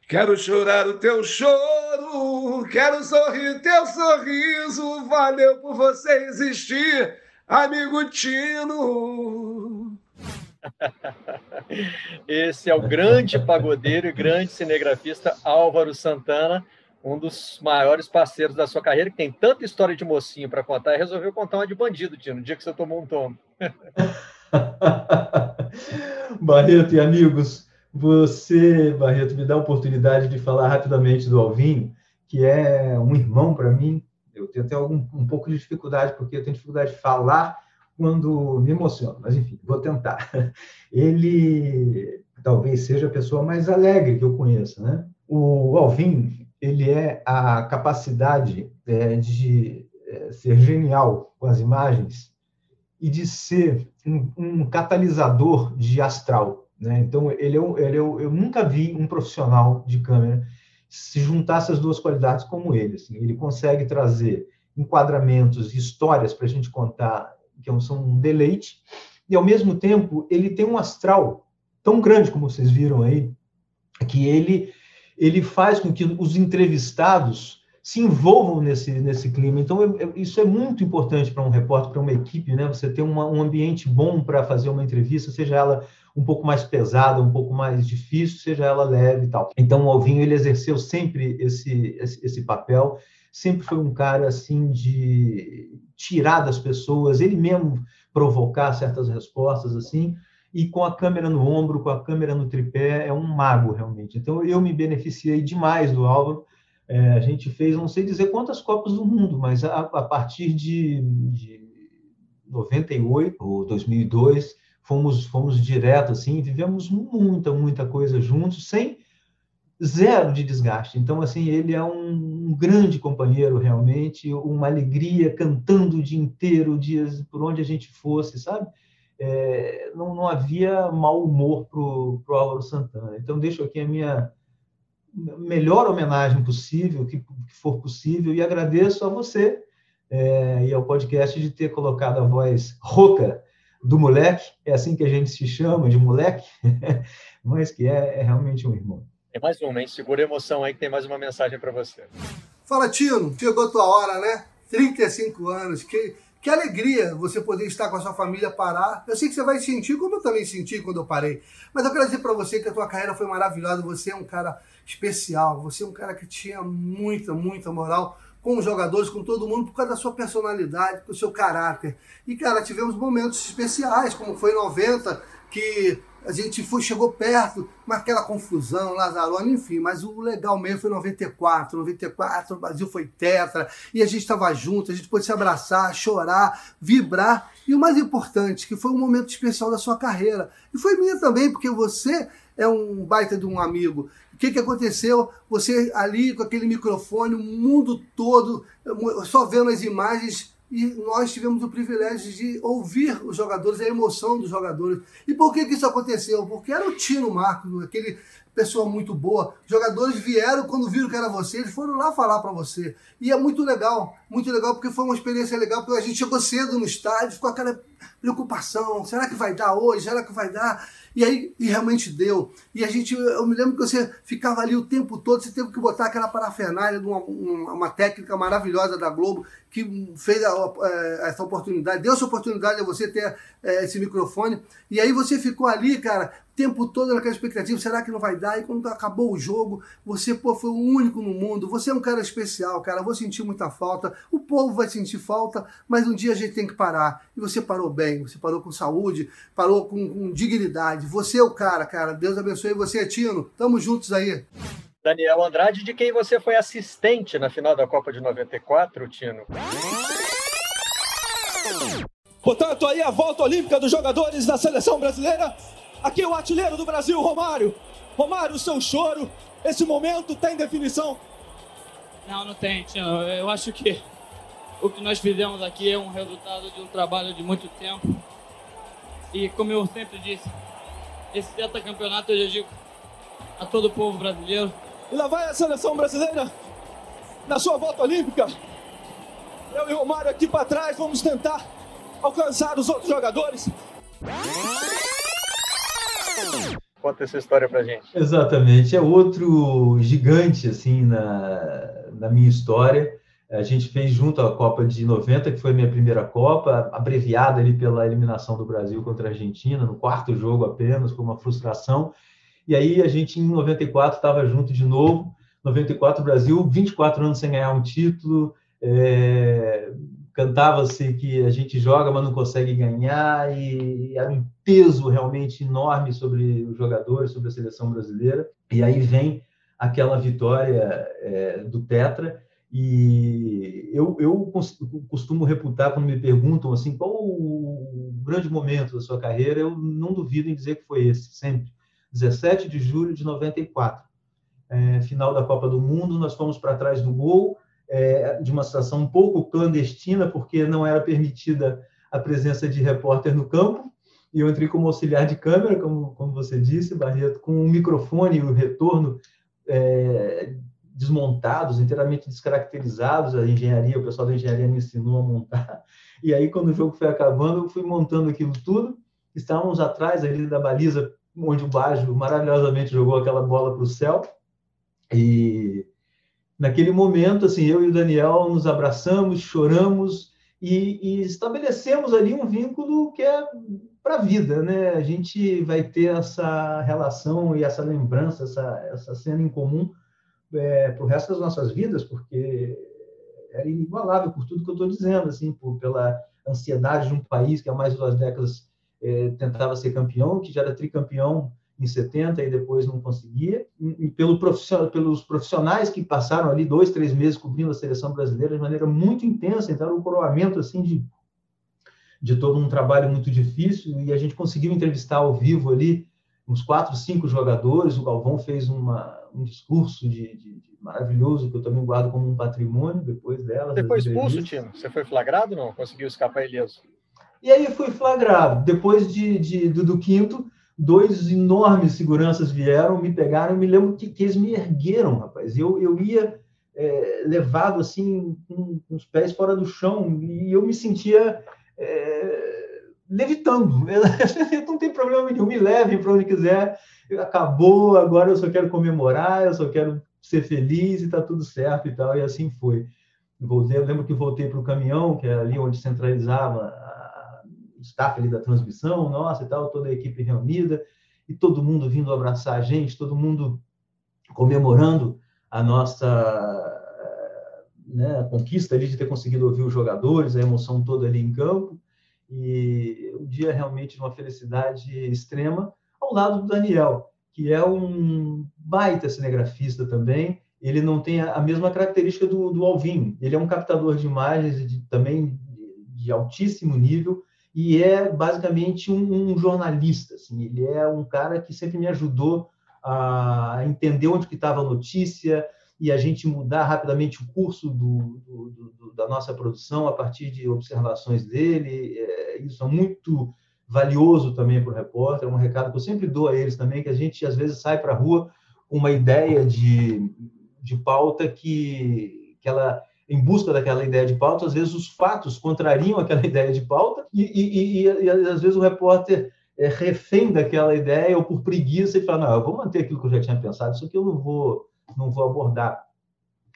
Quero chorar o teu choro, quero sorrir o teu sorriso. Valeu por você existir, amigo Tino. Esse é o grande pagodeiro e grande cinegrafista Álvaro Santana, um dos maiores parceiros da sua carreira, que tem tanta história de mocinho para contar, e resolveu contar uma de bandido, tio, no dia que você tomou um tombo. Barreto e amigos, você, Barreto, me dá a oportunidade de falar rapidamente do Alvin, que é um irmão para mim. Eu tenho algum, um pouco de dificuldade, porque eu tenho dificuldade de falar quando me emociono, mas enfim, vou tentar. Ele talvez seja a pessoa mais alegre que eu conheço, né? O Alvin, ele é a capacidade é, de é, ser genial com as imagens e de ser um, um catalisador de astral. Né? Então, ele é, ele é, eu nunca vi um profissional de câmera se juntar essas duas qualidades como ele. Assim. Ele consegue trazer enquadramentos, histórias para a gente contar que é são um deleite, e ao mesmo tempo ele tem um astral tão grande como vocês viram aí, que ele ele faz com que os entrevistados se envolvam nesse, nesse clima. Então, eu, eu, isso é muito importante para um repórter, para uma equipe, né? Você ter uma, um ambiente bom para fazer uma entrevista, seja ela um pouco mais pesada, um pouco mais difícil, seja ela leve e tal. Então, o Alvinho, ele exerceu sempre esse, esse, esse papel, sempre foi um cara, assim, de tirar das pessoas, ele mesmo provocar certas respostas, assim, e com a câmera no ombro, com a câmera no tripé, é um mago, realmente. Então, eu me beneficiei demais do Álvaro. É, a gente fez, não sei dizer quantas Copas do Mundo, mas a, a partir de, de 98 ou 2002, fomos, fomos direto, assim, vivemos muita, muita coisa juntos, sem zero de desgaste. Então, assim, ele é um, um grande companheiro, realmente, uma alegria, cantando o dia inteiro, dias por onde a gente fosse, sabe? é, não, não, havia mau humor para o Álvaro Santana. Então, deixo aqui a minha melhor homenagem possível, que, que for possível, e agradeço a você é, e ao podcast de ter colocado a voz rouca do moleque, é assim que a gente se chama, de moleque, mas que é, é realmente um irmão. Tem mais uma, hein? Segura a emoção aí que tem mais uma mensagem para você. Fala, Tino, chegou a tua hora, né? 35 anos, que que alegria você poder estar com a sua família, parar. Eu sei que você vai sentir, como eu também senti quando eu parei. Mas eu quero dizer para você que a tua carreira foi maravilhosa. Você é um cara especial. Você é um cara que tinha muita, muita moral com os jogadores, com todo mundo, por causa da sua personalidade, do seu caráter. E, cara, tivemos momentos especiais, como foi em 90, que a gente foi, chegou perto, mas aquela confusão, Lazarone, enfim, mas o legal mesmo foi 94, 94, o Brasil foi tetra, e a gente estava junto, a gente pôde se abraçar, chorar, vibrar, e o mais importante, que foi um momento especial da sua carreira, e foi minha também, porque você é um baita de um amigo. O que, que aconteceu? Você ali com aquele microfone, o mundo todo, só vendo as imagens e nós tivemos o privilégio de ouvir os jogadores, a emoção dos jogadores. E por que, que isso aconteceu? Porque era o Tino Marcos, aquele pessoa muito boa. Jogadores vieram, quando viram que era você, eles foram lá falar para você. E é muito legal, muito legal, porque foi uma experiência legal, porque a gente chegou cedo no estádio, ficou aquela preocupação, será que vai dar hoje? Será que vai dar? E aí e realmente deu. E a gente, eu me lembro que você ficava ali o tempo todo, você teve que botar aquela parafernália de uma, uma técnica maravilhosa da Globo, que fez a, a, é, essa oportunidade, deu essa oportunidade a você ter é, esse microfone. E aí você ficou ali, cara, tempo todo naquela expectativa, será que não vai dar? E quando acabou o jogo, você pô, foi o único no mundo. Você é um cara especial, cara. Vou sentir muita falta. O povo vai sentir falta, mas um dia a gente tem que parar. E você parou bem, você parou com saúde, parou com, com dignidade. Você é o cara, cara. Deus abençoe você, Tino. Tamo juntos aí. Daniel Andrade, de quem você foi assistente na final da Copa de 94, Tino. Portanto, aí a volta olímpica dos jogadores da seleção brasileira. Aqui é o artilheiro do Brasil, Romário. Romário, o seu choro, esse momento tem definição? Não, não tem, Tino. Eu acho que o que nós fizemos aqui é um resultado de um trabalho de muito tempo. E como eu sempre disse, esse campeonato eu digo a todo o povo brasileiro. E lá vai a seleção brasileira na sua volta olímpica. Eu e o Romário aqui para trás vamos tentar alcançar os outros jogadores. Conta essa história pra gente. Exatamente, é outro gigante assim na, na minha história. A gente fez junto a Copa de 90, que foi a minha primeira Copa, abreviada ali pela eliminação do Brasil contra a Argentina, no quarto jogo apenas, foi uma frustração. E aí a gente, em 94, estava junto de novo. 94, Brasil, 24 anos sem ganhar um título. É... Cantava-se que a gente joga, mas não consegue ganhar, e era um peso realmente enorme sobre os jogadores, sobre a seleção brasileira. E aí vem aquela vitória é, do Tetra e eu, eu costumo reputar, quando me perguntam assim, qual o grande momento da sua carreira, eu não duvido em dizer que foi esse, sempre. 17 de julho de 94. É, final da Copa do Mundo, nós fomos para trás do gol, é, de uma situação um pouco clandestina, porque não era permitida a presença de repórter no campo, e eu entrei como auxiliar de câmera, como, como você disse, Barreto, com um microfone e o retorno é, desmontados, inteiramente descaracterizados. A engenharia, o pessoal da engenharia me ensinou a montar. E aí, quando o jogo foi acabando, eu fui montando aquilo tudo. Estávamos atrás ali da baliza, onde o Bajo maravilhosamente jogou aquela bola para o céu. E naquele momento, assim, eu e o Daniel nos abraçamos, choramos e, e estabelecemos ali um vínculo que é para a vida, né? A gente vai ter essa relação e essa lembrança, essa, essa cena em comum é, para o resto das nossas vidas, porque era inigualável por tudo que eu estou dizendo, assim, por, pela ansiedade de um país que há mais de duas décadas é, tentava ser campeão, que já era tricampeão em 70 e depois não conseguia, e, pelo profissional, pelos profissionais que passaram ali dois, três meses cobrindo a seleção brasileira de maneira muito intensa, então era um coroamento assim de, de todo um trabalho muito difícil, e a gente conseguiu entrevistar ao vivo ali uns quatro, cinco jogadores, o Galvão fez uma, um discurso de, de, de, maravilhoso que eu também guardo como um patrimônio depois dela. Você foi expulso, Tino? Você foi flagrado não? Conseguiu escapar ileso? E aí fui flagrado. Depois de, de do, do, quinto, dois enormes seguranças vieram, me pegaram. Me lembro que, que eles me ergueram, rapaz. Eu, eu ia é, levado assim, com, com, os pés fora do chão, e eu me sentia. É, levitando. não tem problema nenhum, me leve para onde quiser acabou, agora eu só quero comemorar, eu só quero ser feliz e está tudo certo e tal, e assim foi. Voltei, eu lembro que voltei para o caminhão, que era ali onde centralizava staff ali da transmissão, nossa e tal, toda a equipe reunida, e todo mundo vindo abraçar a gente, todo mundo comemorando a nossa né, a conquista ali de ter conseguido ouvir os jogadores, a emoção toda ali em campo, e um dia realmente de uma felicidade extrema, ao lado do Daniel, que é um baita cinegrafista também. Ele não tem a, mesma característica do, do Alvin. Ele é um captador de imagens de, também de, altíssimo nível e é basicamente um, um, jornalista. Assim. Ele é um cara que sempre me ajudou a entender onde que estava a notícia e a gente mudar rapidamente o curso do, do, do, da nossa produção a partir de observações dele. É, isso é muito valioso também para o repórter, é um recado que eu sempre dou a eles também, que a gente às vezes sai para a rua com uma ideia de, de pauta que, que ela, em busca daquela ideia de pauta, às vezes os fatos contrariam aquela ideia de pauta e, e, e, e às vezes o repórter é refém daquela ideia ou por preguiça e fala, não, eu vou manter aquilo que eu já tinha pensado, isso aqui eu não vou, não vou abordar.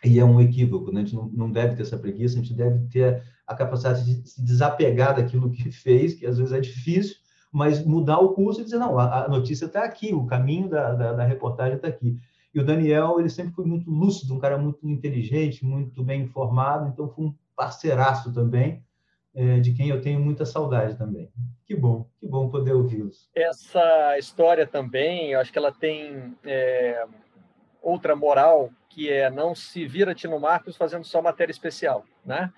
E é um equívoco, né? a gente não, não deve ter essa preguiça, a gente deve ter a capacidade de se desapegar daquilo que fez, que às vezes é difícil, mas mudar o curso e dizer, não, a, a notícia está aqui, o caminho da, da, da reportagem está aqui. E o Daniel, ele sempre foi muito lúcido, um cara muito inteligente, muito bem informado, então foi um parceiraço também, é, de quem eu tenho muita saudade também. Que bom, que bom poder ouvi-los. Essa história também, eu acho que ela tem é, outra moral, que é não se vira Tino Marcos fazendo só matéria especial, né?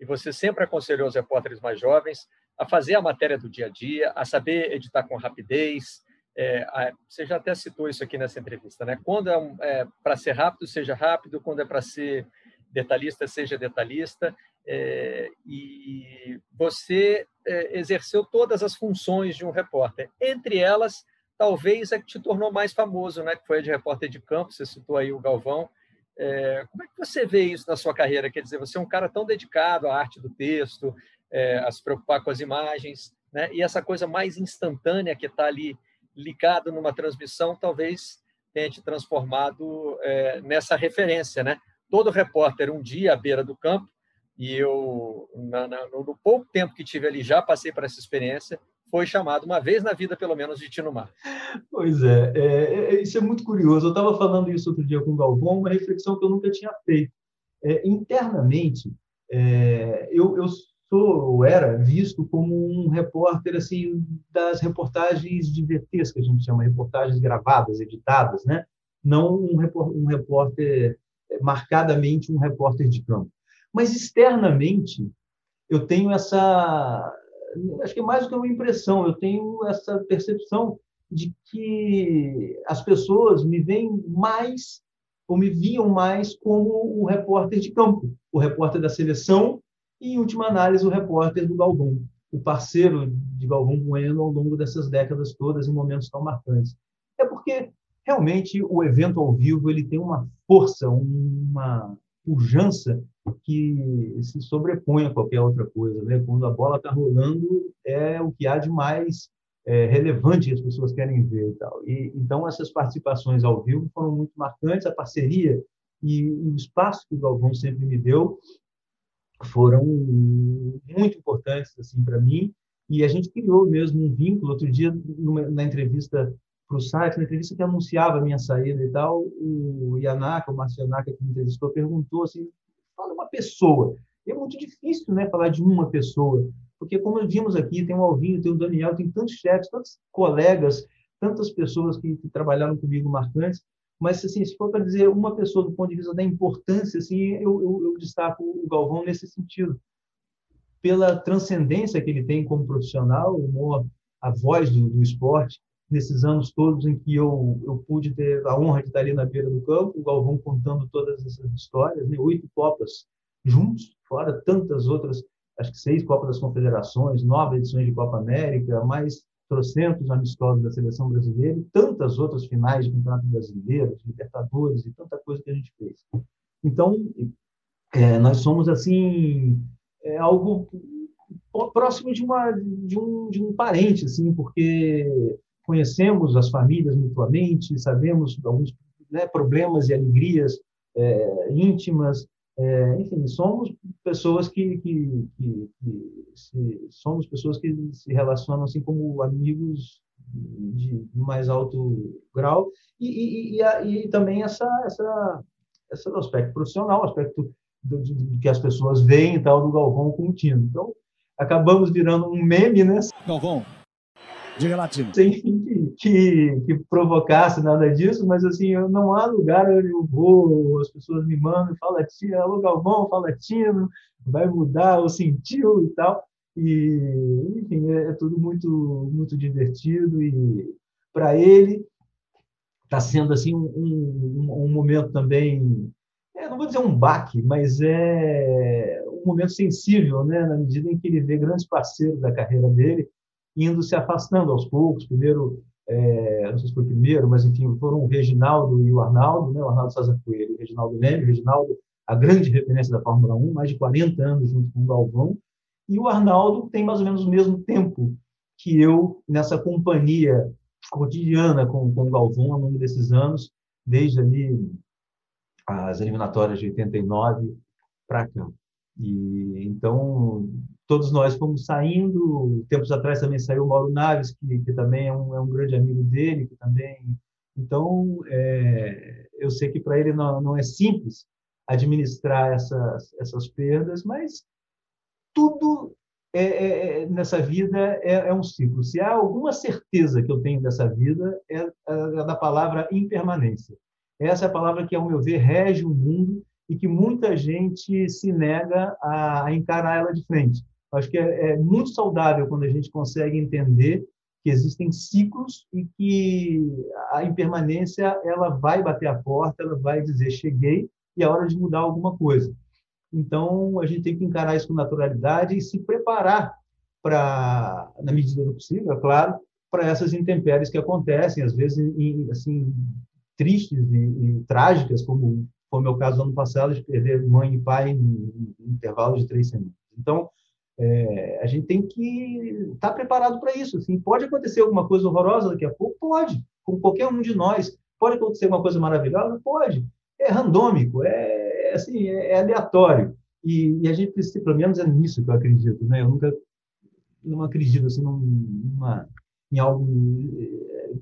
e você sempre aconselhou os repórteres mais jovens a fazer a matéria do dia a dia, a saber editar com rapidez. É, você já até citou isso aqui nessa entrevista, né? Quando é, é para ser rápido, seja rápido. Quando é para ser detalhista, seja detalhista. É, e você é, exerceu todas as funções de um repórter. Entre elas, talvez a que te tornou mais famoso, né? Que foi a de repórter de campo. Você citou aí o Galvão. É, como é que você vê isso na sua carreira? Quer dizer, você é um cara tão dedicado à arte do texto, é, a se preocupar com as imagens, né? e essa coisa mais instantânea que está ali ligada numa transmissão, talvez tenha te transformado é, nessa referência, né? todo repórter um dia à beira do campo, e eu, na, na, no pouco tempo que tive ali, já passei por essa experiência, foi chamado uma vez na vida, pelo menos, de Tino Mar. Pois é, é, é isso é muito curioso. Eu estava falando isso outro dia com o Galvão, uma reflexão que eu nunca tinha feito. É, internamente, é, eu, eu sou, ou era visto como um repórter assim das reportagens de VTs, que a gente chama, reportagens gravadas, editadas, né? não um repórter, um repórter é, marcadamente um repórter de campo. Mas externamente, eu tenho essa acho que é mais do que uma impressão, eu tenho essa percepção de que as pessoas me veem mais, ou me viam mais como o repórter de campo, o repórter da seleção e, em última análise, o repórter do Galvão, o parceiro de Galvão Bueno ao longo dessas décadas todas, em momentos tão marcantes. É porque, realmente, o evento ao vivo ele tem uma força, uma pujança que se sobrepõe a qualquer outra coisa. Né? Quando a bola está rolando, é o que há de mais é, relevante que as pessoas querem ver. E tal. E, então, essas participações ao vivo foram muito marcantes, a parceria e, e o espaço que o Galvão sempre me deu foram muito importantes assim para mim e a gente criou mesmo um vínculo outro dia numa, na entrevista para o site, na entrevista que anunciava a minha saída e tal, o Yanaka, o Marcio Yanaka, que me entrevistou, perguntou assim, fala uma pessoa. É muito difícil né, falar de uma pessoa, porque como vimos aqui, tem o Alvinho, tem o Daniel, tem tantos chefes, tantos colegas, tantas pessoas que, que trabalharam comigo marcantes, mas assim, se for para dizer uma pessoa do ponto de vista da importância, assim, eu, eu, eu destaco o Galvão nesse sentido, pela transcendência que ele tem como profissional, humor, a voz do, do esporte, nesses anos todos em que eu, eu pude ter a honra de estar ali na beira do campo, o Galvão contando todas essas histórias, né? oito Copas juntos, fora tantas outras, acho que seis Copas das Confederações, nove edições de Copa América, mais trocentos amistosos da seleção brasileira e tantas outras finais de Campeonato Brasileiro, de Libertadores e tanta coisa que a gente fez. Então, é, nós somos assim é algo próximo de uma de um, de um parente assim porque conhecemos as famílias mutuamente, sabemos alguns né, problemas e alegrias é, íntimas, é, enfim, somos pessoas que, que, que, que se, somos pessoas que se relacionam assim como amigos de mais alto grau e, e, e, e também essa, essa, esse aspecto profissional, aspecto do, do, que as pessoas veem e tal do Galvão com o Tino. Então, acabamos virando um meme, né? Galvão, Diga latino. Sem que, que, que, provocasse nada disso, mas assim, não há lugar onde eu vou, as pessoas me mandam, fala tia, alô Galvão, fala tino, vai mudar, ou sentiu e tal. E, enfim, é, é tudo muito, muito divertido e para ele está sendo assim um, um, um momento também, é, não vou dizer um baque, mas é um momento sensível, né, na medida em que ele vê grandes parceiros da carreira dele indo se afastando aos poucos. Primeiro, é, não sei se foi primeiro, mas enfim, foram o Reginaldo e o Arnaldo, né? o Arnaldo César Coelho, o Reginaldo Leme, o Reginaldo, a grande referência da Fórmula 1, mais de 40 anos junto com o Galvão, e o Arnaldo tem mais ou menos o mesmo tempo que eu nessa companhia cotidiana com, com o Galvão ao longo desses anos, desde ali as eliminatórias de 89 para cá. E então todos nós fomos saindo. Tempos atrás também saiu o Mauro Naves, que, que também é um, é um grande amigo dele, que também. Então, é, eu sei que para ele não, não é simples administrar essas, essas perdas, mas tudo é, é, é nessa vida é, é, um ciclo. Se há alguma certeza que eu tenho dessa vida, é, a da palavra impermanência. Essa é a palavra que, ao meu ver, rege o mundo e que muita gente se nega a encarar ela de frente. Acho que é, é muito saudável quando a gente consegue entender que existem ciclos e que a impermanência ela vai bater a porta, ela vai dizer cheguei e é hora de mudar alguma coisa. Então a gente tem que encarar isso com naturalidade e se preparar para, na medida do possível, é claro, para essas intempéries que acontecem, às vezes assim tristes e, e trágicas, como foi o meu caso ano passado de perder mãe e pai em, em intervalo de três semanas. Então é, a gente tem que estar tá preparado para isso. Assim, pode acontecer alguma coisa horrorosa daqui a pouco? Pode, com qualquer um de nós. Pode acontecer alguma coisa maravilhosa? Pode. é randômico, é, é assim, é, é aleatório. E, e, a gente precisa, pelo menos é nisso que eu acredito, né? Eu nunca não acredito assim numa, em algo eh,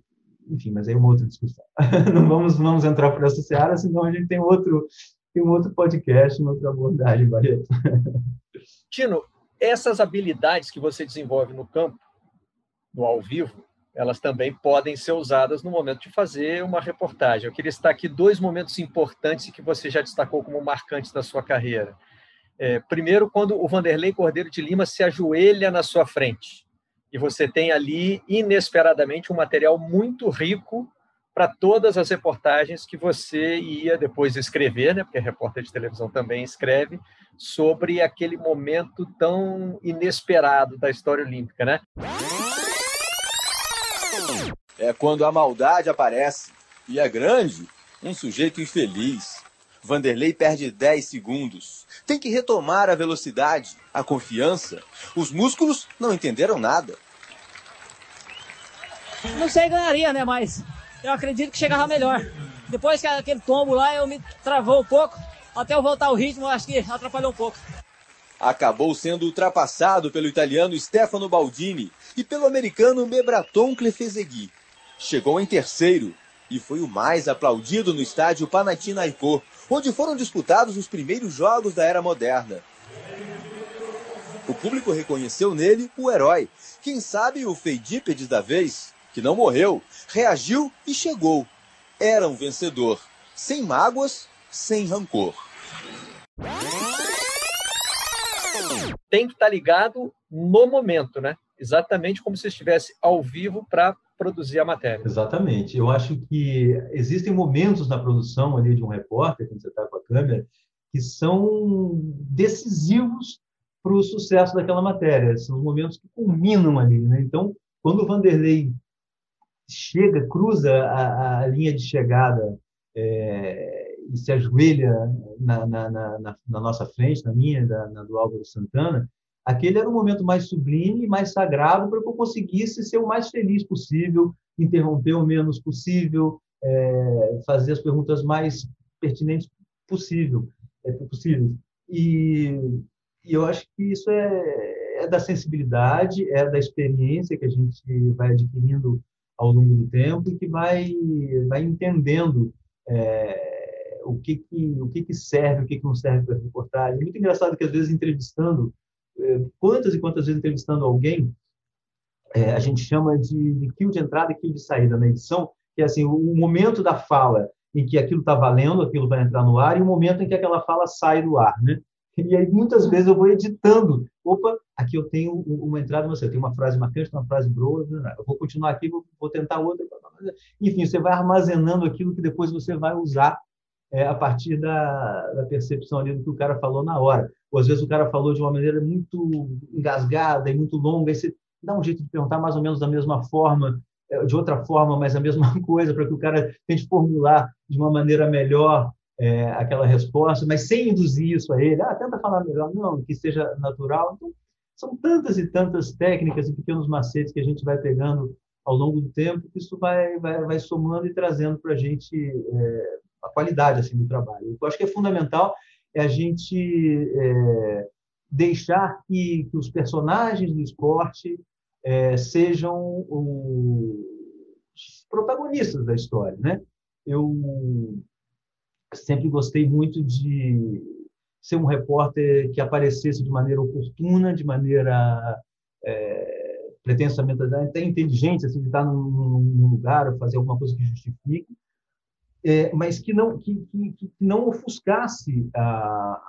enfim, mas aí é uma outra discussão. não vamos vamos entrar por essa seara, senão a gente tem outro tem um outro podcast, uma outra abordagem, Barreto. Tino, essas habilidades que você desenvolve no campo, no ao vivo, elas também podem ser usadas no momento de fazer uma reportagem. Eu queria estar aqui dois momentos importantes que você já destacou como marcantes da sua carreira. É, primeiro, quando o Vanderlei Cordeiro de Lima se ajoelha na sua frente e você tem ali, inesperadamente, um material muito rico para todas as reportagens que você ia depois escrever, né, porque repórter de televisão também escreve, sobre aquele momento tão inesperado da história olímpica. Né? É quando a maldade aparece e é grande, um sujeito infeliz Vanderlei perde 10 segundos. Tem que retomar a velocidade, a confiança. Os músculos não entenderam nada. Não sei ganharia, né? Mas eu acredito que chegava melhor. Depois que aquele tombo lá, eu me travou um pouco. Até eu voltar ao ritmo, acho que atrapalhou um pouco. Acabou sendo ultrapassado pelo italiano Stefano Baldini e pelo americano Mebraton Clefesegui. Chegou em terceiro e foi o mais aplaudido no estádio Panathinaikos, onde foram disputados os primeiros jogos da era moderna. O público reconheceu nele o herói, quem sabe o feidípedes da vez, que não morreu, reagiu e chegou. Era um vencedor, sem mágoas, sem rancor. Tem que estar tá ligado no momento, né? Exatamente como se estivesse ao vivo para produzir a matéria. Exatamente. Eu acho que existem momentos na produção ali de um repórter, quando você está com a câmera, que são decisivos para o sucesso daquela matéria. São os momentos que culminam ali. Né? Então, quando o Vanderlei chega, cruza a, a linha de chegada é, e se ajoelha na, na, na, na, nossa frente, na minha, da, na do Álvaro Santana, aquele era o momento mais sublime, mais sagrado, para que eu conseguisse ser o mais feliz possível, interromper o menos possível, é, fazer as perguntas mais pertinentes possível, é, possível. E, e, eu acho que isso é, é da sensibilidade, é da experiência que a gente vai adquirindo ao longo do tempo e que vai, vai entendendo é, o, que, que, o que, que serve, o que, que não serve para reportagem. É muito engraçado que, às vezes, entrevistando é, quantas e quantas vezes entrevistando alguém, é, a gente chama de, de kill de entrada e kill de saída na edição, que é assim, o momento da fala em que aquilo está valendo, aquilo vai entrar no ar, e o momento em que aquela fala sai do ar, né? E aí, muitas vezes, eu vou editando. Opa, aqui eu tenho uma entrada, você tem uma frase marcante, uma frase boa, eu vou continuar aqui, vou, vou tentar outra. Enfim, você vai armazenando aquilo que depois você vai usar é, a partir da, da, percepção ali do que o cara falou na hora. Ou às vezes o cara falou de uma maneira muito engasgada e muito longa, aí você dá um jeito de perguntar mais ou menos da mesma forma, é, de outra forma, mas a mesma coisa, para que o cara tente formular de uma maneira melhor é, aquela resposta, mas sem induzir isso a ele. Ah, tenta falar melhor, não, que seja natural. Então, são tantas e tantas técnicas e pequenos macetes que a gente vai pegando ao longo do tempo que isso vai, vai, vai somando e trazendo para a gente é, a qualidade assim do trabalho. Eu acho que é fundamental é a gente é, deixar que, que, os personagens do esporte é, sejam os protagonistas da história, né? Eu sempre gostei muito de ser um repórter que aparecesse de maneira oportuna, de maneira é, pretensamente até inteligente, assim, de estar num, num lugar ou fazer alguma coisa que justifique, é, mas que não que, que, que não ofuscasse a,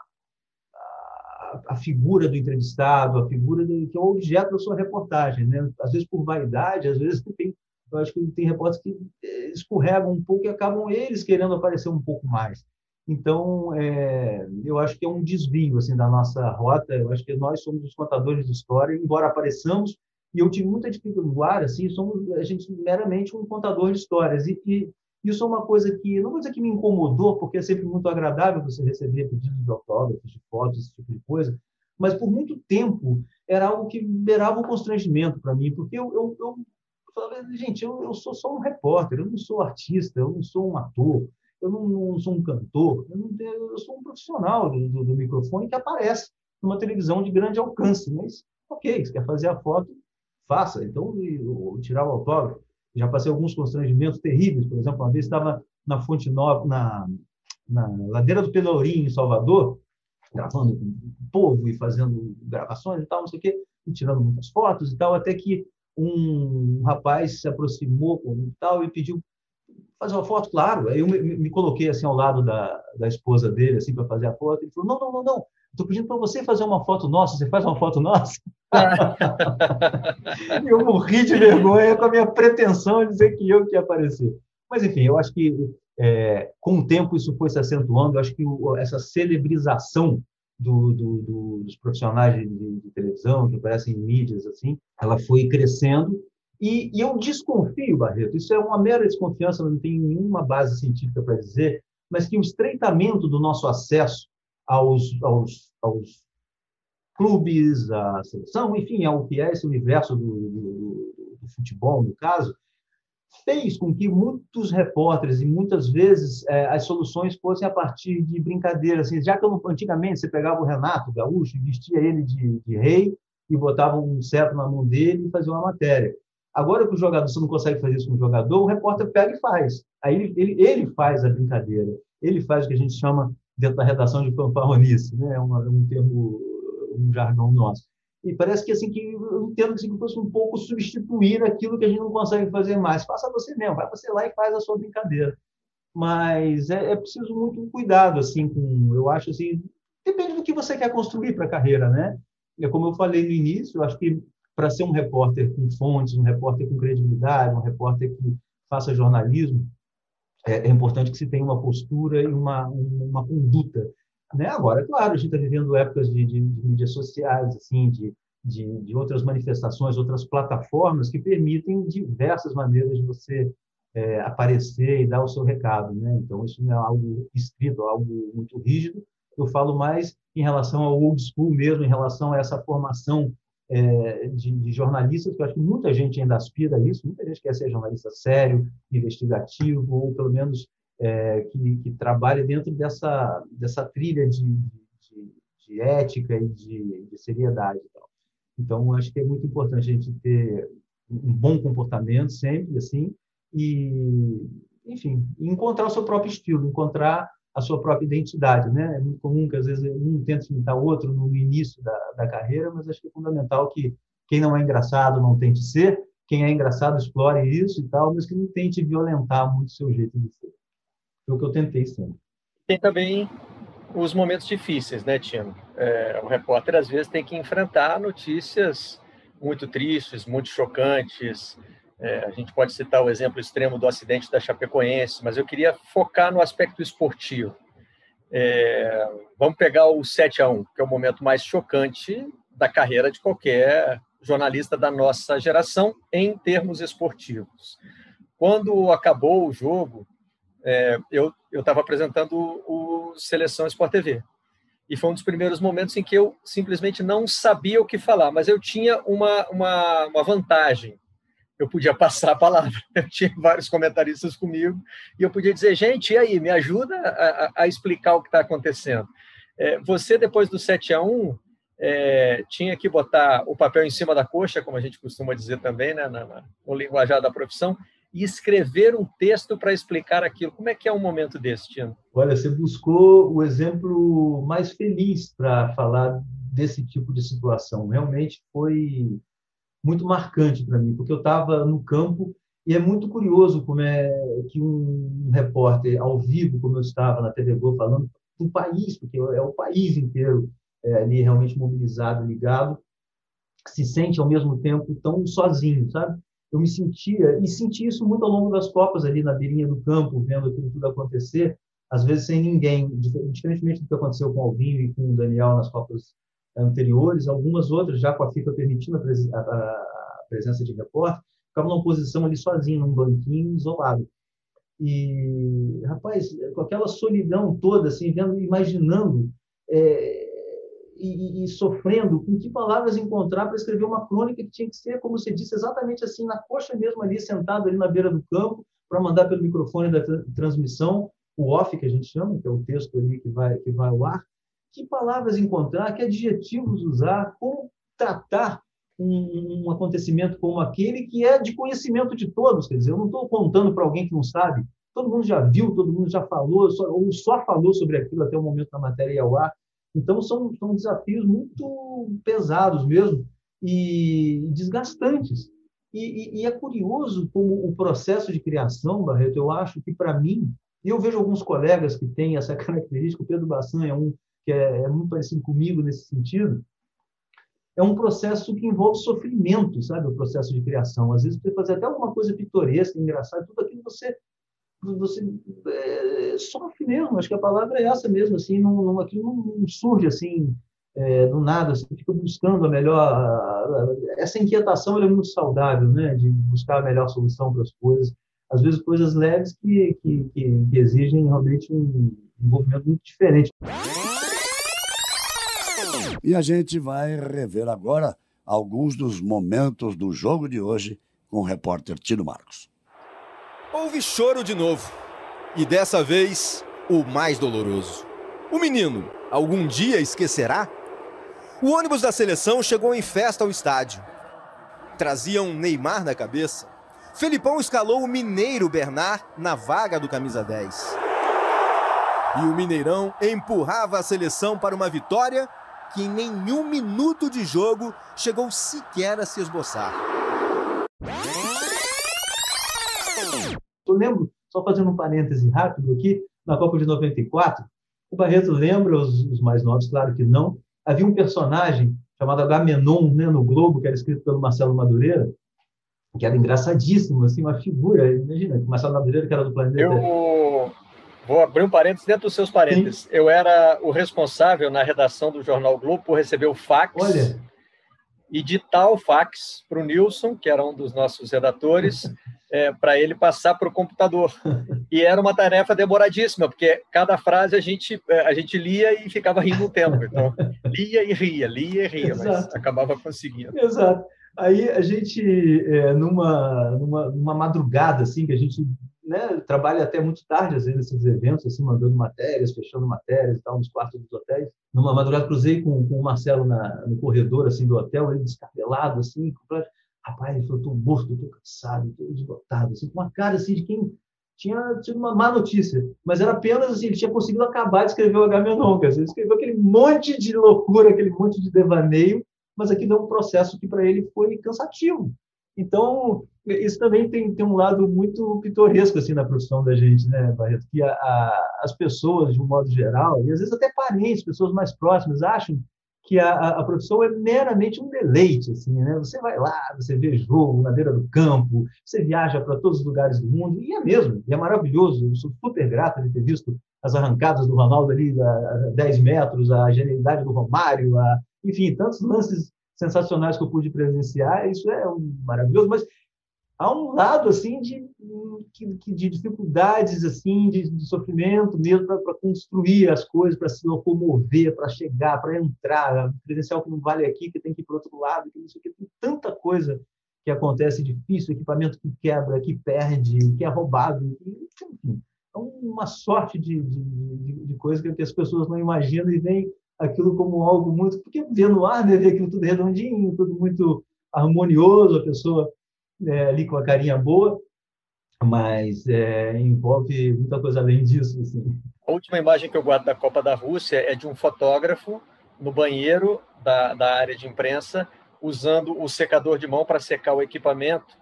a, a, figura do entrevistado, a figura do, que é o objeto da sua reportagem, né? Às vezes por vaidade, às vezes tem eu acho que tem repórteres que é, escorregam um pouco e acabam eles querendo aparecer um pouco mais. Então, é, eu acho que é um desvio assim da nossa rota. Eu acho que nós somos os contadores de história, embora apareçamos. E eu tive muita dificuldade, assim, somos a gente meramente um contador de histórias. E, e isso é uma coisa que, não vou dizer que me incomodou, porque é sempre muito agradável você receber pedidos de autógrafos, de fotos, esse tipo de coisa, mas por muito tempo era algo que beirava um constrangimento para mim, porque eu, eu, eu falava, gente, eu, eu sou só um repórter, eu não sou artista, eu não sou um ator, eu não, não sou um cantor, eu, não eu sou um profissional do, do, do, microfone que aparece numa televisão de grande alcance. Mas, ok, se quer fazer a foto, faça. Então, tirar o autógrafo. Já passei alguns constrangimentos terríveis. Por exemplo, uma vez estava na Fonte Nova, na, na ladeira do Pelourinho, em Salvador, gravando com o povo e fazendo gravações e tal, não sei o quê, e tirando muitas fotos e tal, até que um rapaz se aproximou e tal e pediu fazer uma foto, claro. Aí eu me, me coloquei assim ao lado da, da esposa dele, assim, para fazer a foto. Ele falou: não, não, não, não. Estou pedindo para você fazer uma foto nossa. Você faz uma foto nossa? eu morri de vergonha com a minha pretensão de dizer que eu que ia aparecer. Mas, enfim, eu acho que é, com o tempo isso foi se acentuando. Eu acho que o, essa celebrização do, do, do, dos profissionais de, de, televisão que aparecem em mídias assim, ela foi crescendo e, e, eu desconfio, Barreto, isso é uma mera desconfiança, não tem nenhuma base científica para dizer, mas que o estreitamento do nosso acesso aos, aos, aos clubes, à seleção, enfim, ao que é esse universo do, do, do futebol, no caso, fez com que muitos repórteres e muitas vezes é, as soluções fossem a partir de brincadeiras. Assim, já que eu, antigamente você pegava o Renato Gaúcho vestia ele de, de rei e botava um cetro na mão dele e fazia uma matéria. Agora que o jogador, você não consegue fazer isso com o jogador, o repórter pega e faz. Aí ele, ele, ele faz a brincadeira. Ele faz o que a gente chama, dentro da redação, de fanfarronice. Né? É um, um termo, um jargão nosso. E parece que assim que eu entendo assim, que fosse um pouco substituir aquilo que a gente não consegue fazer mais. Faça você mesmo, vai você lá e faz a sua brincadeira. Mas é, é preciso muito cuidado assim com, eu acho assim, depende do que você quer construir para a carreira, né? É como eu falei no início, eu acho que para ser um repórter com fontes, um repórter com credibilidade, um repórter que faça jornalismo, é, é importante que se tenha uma postura e uma, uma conduta. Né? Agora, claro, a gente está vivendo épocas de, de, de, mídias sociais, assim, de, de, de, outras manifestações, outras plataformas que permitem diversas maneiras de você é, aparecer e dar o seu recado. Né? Então, isso não é algo escrito, é algo muito rígido. Eu falo mais em relação ao old school mesmo, em relação a essa formação é, de, de, jornalistas, que eu acho que muita gente ainda aspira a isso, muita gente quer ser jornalista sério, investigativo, ou pelo menos é, que, que, trabalhe dentro dessa, dessa trilha de, de, de ética e de, de seriedade. Então, acho que é muito importante a gente ter um bom comportamento sempre, assim, e, enfim, encontrar o seu próprio estilo, encontrar a sua própria identidade, né? É muito comum que às vezes um tenta imitar o outro no início da, da carreira, mas acho que é fundamental que quem não é engraçado não tente ser, quem é engraçado explore isso e tal, mas que não tente violentar muito o seu jeito de ser. Foi o que eu tentei sempre. Tem também os momentos difíceis, né, Tino? É, o repórter às vezes tem que enfrentar notícias muito tristes, muito chocantes, é, a gente pode citar o exemplo extremo do acidente da Chapecoense, mas eu queria focar no aspecto esportivo. É, vamos pegar o 7 a 1 que é o momento mais chocante da carreira de qualquer jornalista da nossa geração em termos esportivos. Quando acabou o jogo, é, eu estava apresentando o Seleção Sport TV. E foi um dos primeiros momentos em que eu simplesmente não sabia o que falar, mas eu tinha uma, uma, uma vantagem eu podia passar a palavra. Eu tinha vários comentaristas comigo e eu podia dizer, gente, e aí, me ajuda a, a explicar o que está acontecendo. É, você, depois do 7 a 1 é, tinha que botar o papel em cima da coxa, como a gente costuma dizer também, né, na, na, no linguajar da profissão, e escrever um texto para explicar aquilo. Como é que é um momento desse, Tino? Olha, você buscou o exemplo mais feliz para falar desse tipo de situação. Realmente foi muito marcante para mim, porque eu estava no campo e é muito curioso como é que um repórter ao vivo, como eu estava na TV Globo falando, do país, porque é o país inteiro é, ali realmente mobilizado, ligado, se sente ao mesmo tempo tão sozinho, sabe? Eu me sentia, e senti isso muito ao longo das Copas ali na beirinha do campo, vendo aquilo tudo acontecer, às vezes sem ninguém, diferentemente do que aconteceu com o Alvinho e com o Daniel nas Copas anteriores, algumas outras, já com a FIFA permitindo a, pres a, a presença de repórter, ficavam numa posição ali sozinho, num banquinho, isolado. E, rapaz, com aquela solidão toda, assim, vendo, imaginando é, e, e, sofrendo com que palavras encontrar para escrever uma crônica que tinha que ser, como você disse, exatamente assim, na coxa mesmo ali, sentado ali na beira do campo, para mandar pelo microfone da transmissão o off que a gente chama, que é o texto ali que vai, que vai ao ar, que palavras encontrar, que adjetivos usar, como tratar um, um acontecimento como aquele que é de conhecimento de todos. Quer dizer, eu não estou contando para alguém que não sabe, todo mundo já viu, todo mundo já falou, só, ou só falou sobre aquilo até o momento da matéria ir ao ar. Então, são, são desafios muito pesados mesmo e desgastantes. E, e, e, é curioso como o processo de criação, Barreto, eu acho que, para mim, e eu vejo alguns colegas que têm essa característica, o Pedro Bassan é um que é, é muito parecido comigo nesse sentido, é um processo que envolve sofrimento, sabe? O processo de criação. Às vezes, você fazer até alguma coisa pitoresca, engraçada, tudo aquilo você você é, sofre mesmo. Acho que a palavra é essa mesmo. Assim, não, não aquilo não, surge assim é, do nada. Você fica buscando a melhor. Essa inquietação é muito saudável, né? De buscar a melhor solução para as coisas. Às vezes coisas leves que, que, que, que exigem realmente um envolvimento muito diferente. E a gente vai rever agora alguns dos momentos do jogo de hoje com o repórter Tino Marcos. Houve choro de novo. E dessa vez, o mais doloroso. O menino, algum dia esquecerá? O ônibus da seleção chegou em festa ao estádio. Traziam Neymar na cabeça. Felipão escalou o mineiro Bernard na vaga do camisa 10. E o Mineirão empurrava a seleção para uma vitória que em nenhum minuto de jogo chegou sequer a se esboçar. Eu lembro, só fazendo um parêntese rápido aqui, na Copa de 94, o Barreto lembra, os, os mais novos, claro que não, havia um personagem chamado Agamenon né, no Globo, que era escrito pelo Marcelo Madureira, que era engraçadíssimo, assim, uma figura. Imagina, o Marcelo Madureira, que era do Planeta. Eu vou abrir um parênteses dentro dos seus parênteses. Sim. Eu era o responsável na redação do Jornal Globo por receber o fax Olha. e ditar o fax para o Nilson, que era um dos nossos redatores, é, para ele passar para o computador. E era uma tarefa demoradíssima, porque cada frase a gente, é, a gente lia e ficava rindo o tempo. Então, lia e ria, lia e ria, Exato. mas acabava conseguindo. Exato. Aí a gente, é, numa, numa, numa madrugada, assim, que a gente né, trabalha até muito tarde, às vezes, nesses eventos, assim, mandando matérias, fechando matérias e tal, nos quartos dos hotéis. Numa madrugada, cruzei com, com o Marcelo na, no corredor, assim, do hotel, ele descabelado, assim, completo. Rapaz, falou, tô morto, tô cansado, tô esgotado, assim, com uma cara, assim, de quem tinha tido uma má notícia, mas era apenas assim, ele tinha conseguido acabar de escrever o Agamenon, ele escreveu aquele monte de loucura, aquele monte de devaneio, mas aquilo é um processo que para ele foi cansativo. Então, isso também tem, tem um lado muito pitoresco assim na profissão da gente, né, Barreto? Que a, a, as pessoas, de um modo geral, e às vezes até parentes, pessoas mais próximas, acham que a, a, profissão é meramente um deleite, assim, né? Você vai lá, você vê jogo na beira do campo, você viaja para todos os lugares do mundo, e é mesmo, e é maravilhoso. Eu sou super grato de ter visto as arrancadas do Ronaldo ali a 10 metros, a genialidade do Romário, a, enfim, tantos lances sensacionais que eu pude presenciar, isso é maravilhoso, mas há um lado assim de, de dificuldades assim de, de sofrimento mesmo para construir as coisas para se locomover para chegar para entrar. Credencial que não vale aqui que tem que ir para outro lado que isso aqui tem tanta coisa que acontece difícil equipamento que quebra que perde que é roubado enfim. É uma sorte de, de, de coisa que as pessoas não imaginam e vem aquilo como algo muito. Porque vê no ar, né, vê aquilo tudo redondinho, tudo muito harmonioso, a pessoa é, ali com a carinha boa, mas é, envolve muita coisa além disso. Assim. A última imagem que eu guardo da Copa da Rússia é de um fotógrafo no banheiro da, da área de imprensa, usando o secador de mão para secar o equipamento,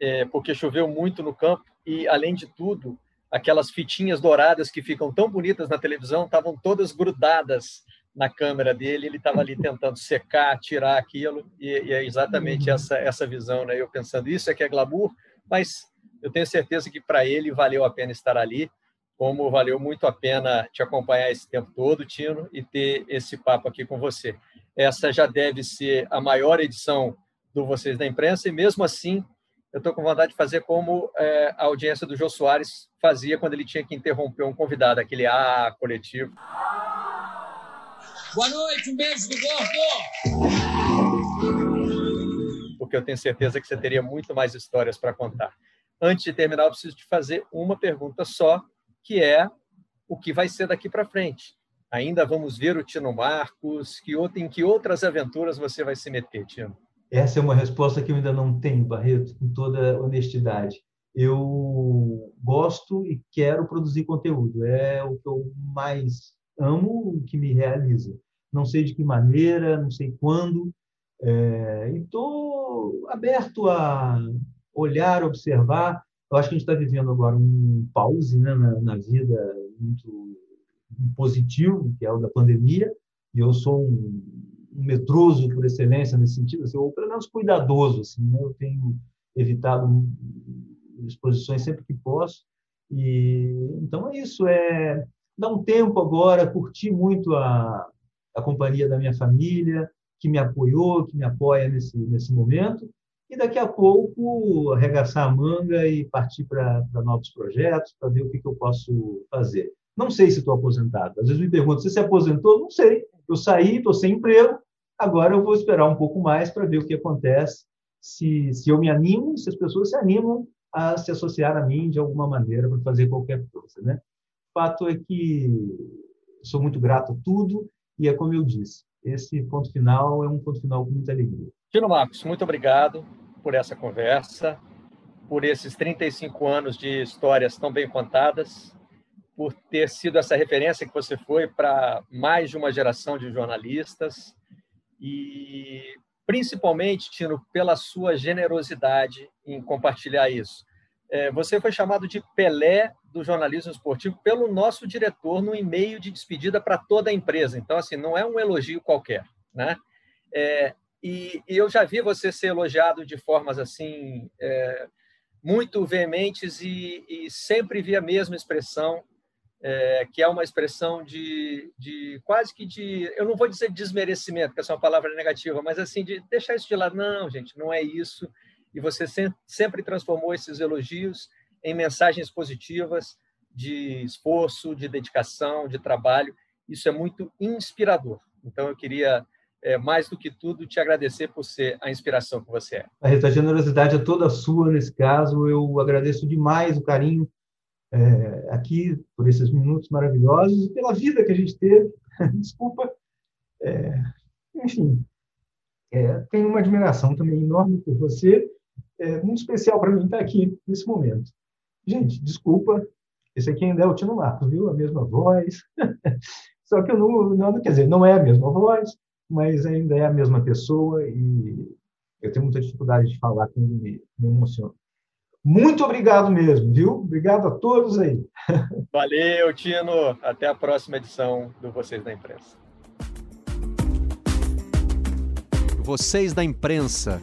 é, porque choveu muito no campo e, além de tudo, aquelas fitinhas douradas que ficam tão bonitas na televisão estavam todas grudadas na câmera dele, ele estava ali tentando secar, tirar aquilo, e, e, é exatamente uhum. essa, essa visão, né? Eu pensando, isso é que é glamour, mas eu tenho certeza que para ele valeu a pena estar ali, como valeu muito a pena te acompanhar esse tempo todo, Tino, e ter esse papo aqui com você. Essa já deve ser a maior edição do Vocês da Imprensa, e mesmo assim, eu estou com vontade de fazer como é, a audiência do Jô Soares fazia quando ele tinha que interromper um convidado, aquele A coletivo. Boa noite, um beijo do gordo! Porque eu tenho certeza que você teria muito mais histórias para contar. Antes de terminar, eu preciso te fazer uma pergunta só, que é o que vai ser daqui para frente. Ainda vamos ver o Tino Marcos, que, em que outras aventuras você vai se meter, Tino? Essa é uma resposta que eu ainda não tenho, Barreto, com toda honestidade. Eu gosto e quero produzir conteúdo. É o que eu mais amo, o que me realiza. Não sei de que maneira, não sei quando. É, e estou aberto a olhar, observar. Eu acho que a gente está vivendo agora um pause né, na, na vida muito positivo, que é o da pandemia, e eu sou um medroso por excelência nesse sentido, assim, ou pelo menos cuidadoso. Assim, né? Eu tenho evitado exposições sempre que posso. E então é isso, é dar um tempo agora, curtir muito a, a companhia da minha família, que me apoiou, que me apoia nesse nesse momento, e daqui a pouco arregaçar a manga e partir para novos projetos, para ver o que, que eu posso fazer. Não sei se estou aposentado. Às vezes me perguntam, você se aposentou? Não sei. Eu saí, estou sem emprego, Agora eu vou esperar um pouco mais para ver o que acontece, se, se eu me animo, se as pessoas se animam a se associar a mim de alguma maneira para fazer qualquer coisa. Né? O fato é que sou muito grato a tudo e é como eu disse, esse ponto final é um ponto final com muita alegria. Tino Marcos, muito obrigado por essa conversa, por esses 35 anos de histórias tão bem contadas, por ter sido essa referência que você foi para mais de uma geração de jornalistas e principalmente, Tino, pela sua generosidade em compartilhar isso. É, você foi chamado de Pelé do jornalismo esportivo pelo nosso diretor no e-mail de despedida para toda a empresa. Então, assim, não é um elogio qualquer, né? É, e, e, eu já vi você ser elogiado de formas assim é, muito veementes e, e sempre vi a mesma expressão é, que é uma expressão de, de quase que de, eu não vou dizer desmerecimento, que essa é uma palavra negativa, mas assim, de deixar isso de lado. Não, gente, não é isso. E você sempre transformou esses elogios em mensagens positivas de esforço, de dedicação, de trabalho. Isso é muito inspirador. Então, eu queria, é, mais do que tudo, te agradecer por ser a inspiração que você é. A generosidade é toda sua nesse caso. Eu agradeço demais o carinho é, aqui por esses minutos maravilhosos e pela vida que a gente teve. Desculpa. É, enfim, é, tenho uma admiração também enorme por você. É muito especial para mim estar aqui nesse momento. Gente, desculpa, esse aqui ainda é o Tino Marcos, viu? A mesma voz. Só que eu não, não, quer dizer, não é a mesma voz, mas ainda é a mesma pessoa e eu tenho muita dificuldade de falar quando me, me emociono. Muito obrigado mesmo, viu? Obrigado a todos aí. Valeu, Tino. Até a próxima edição do Vocês da Imprensa. Vocês da Imprensa.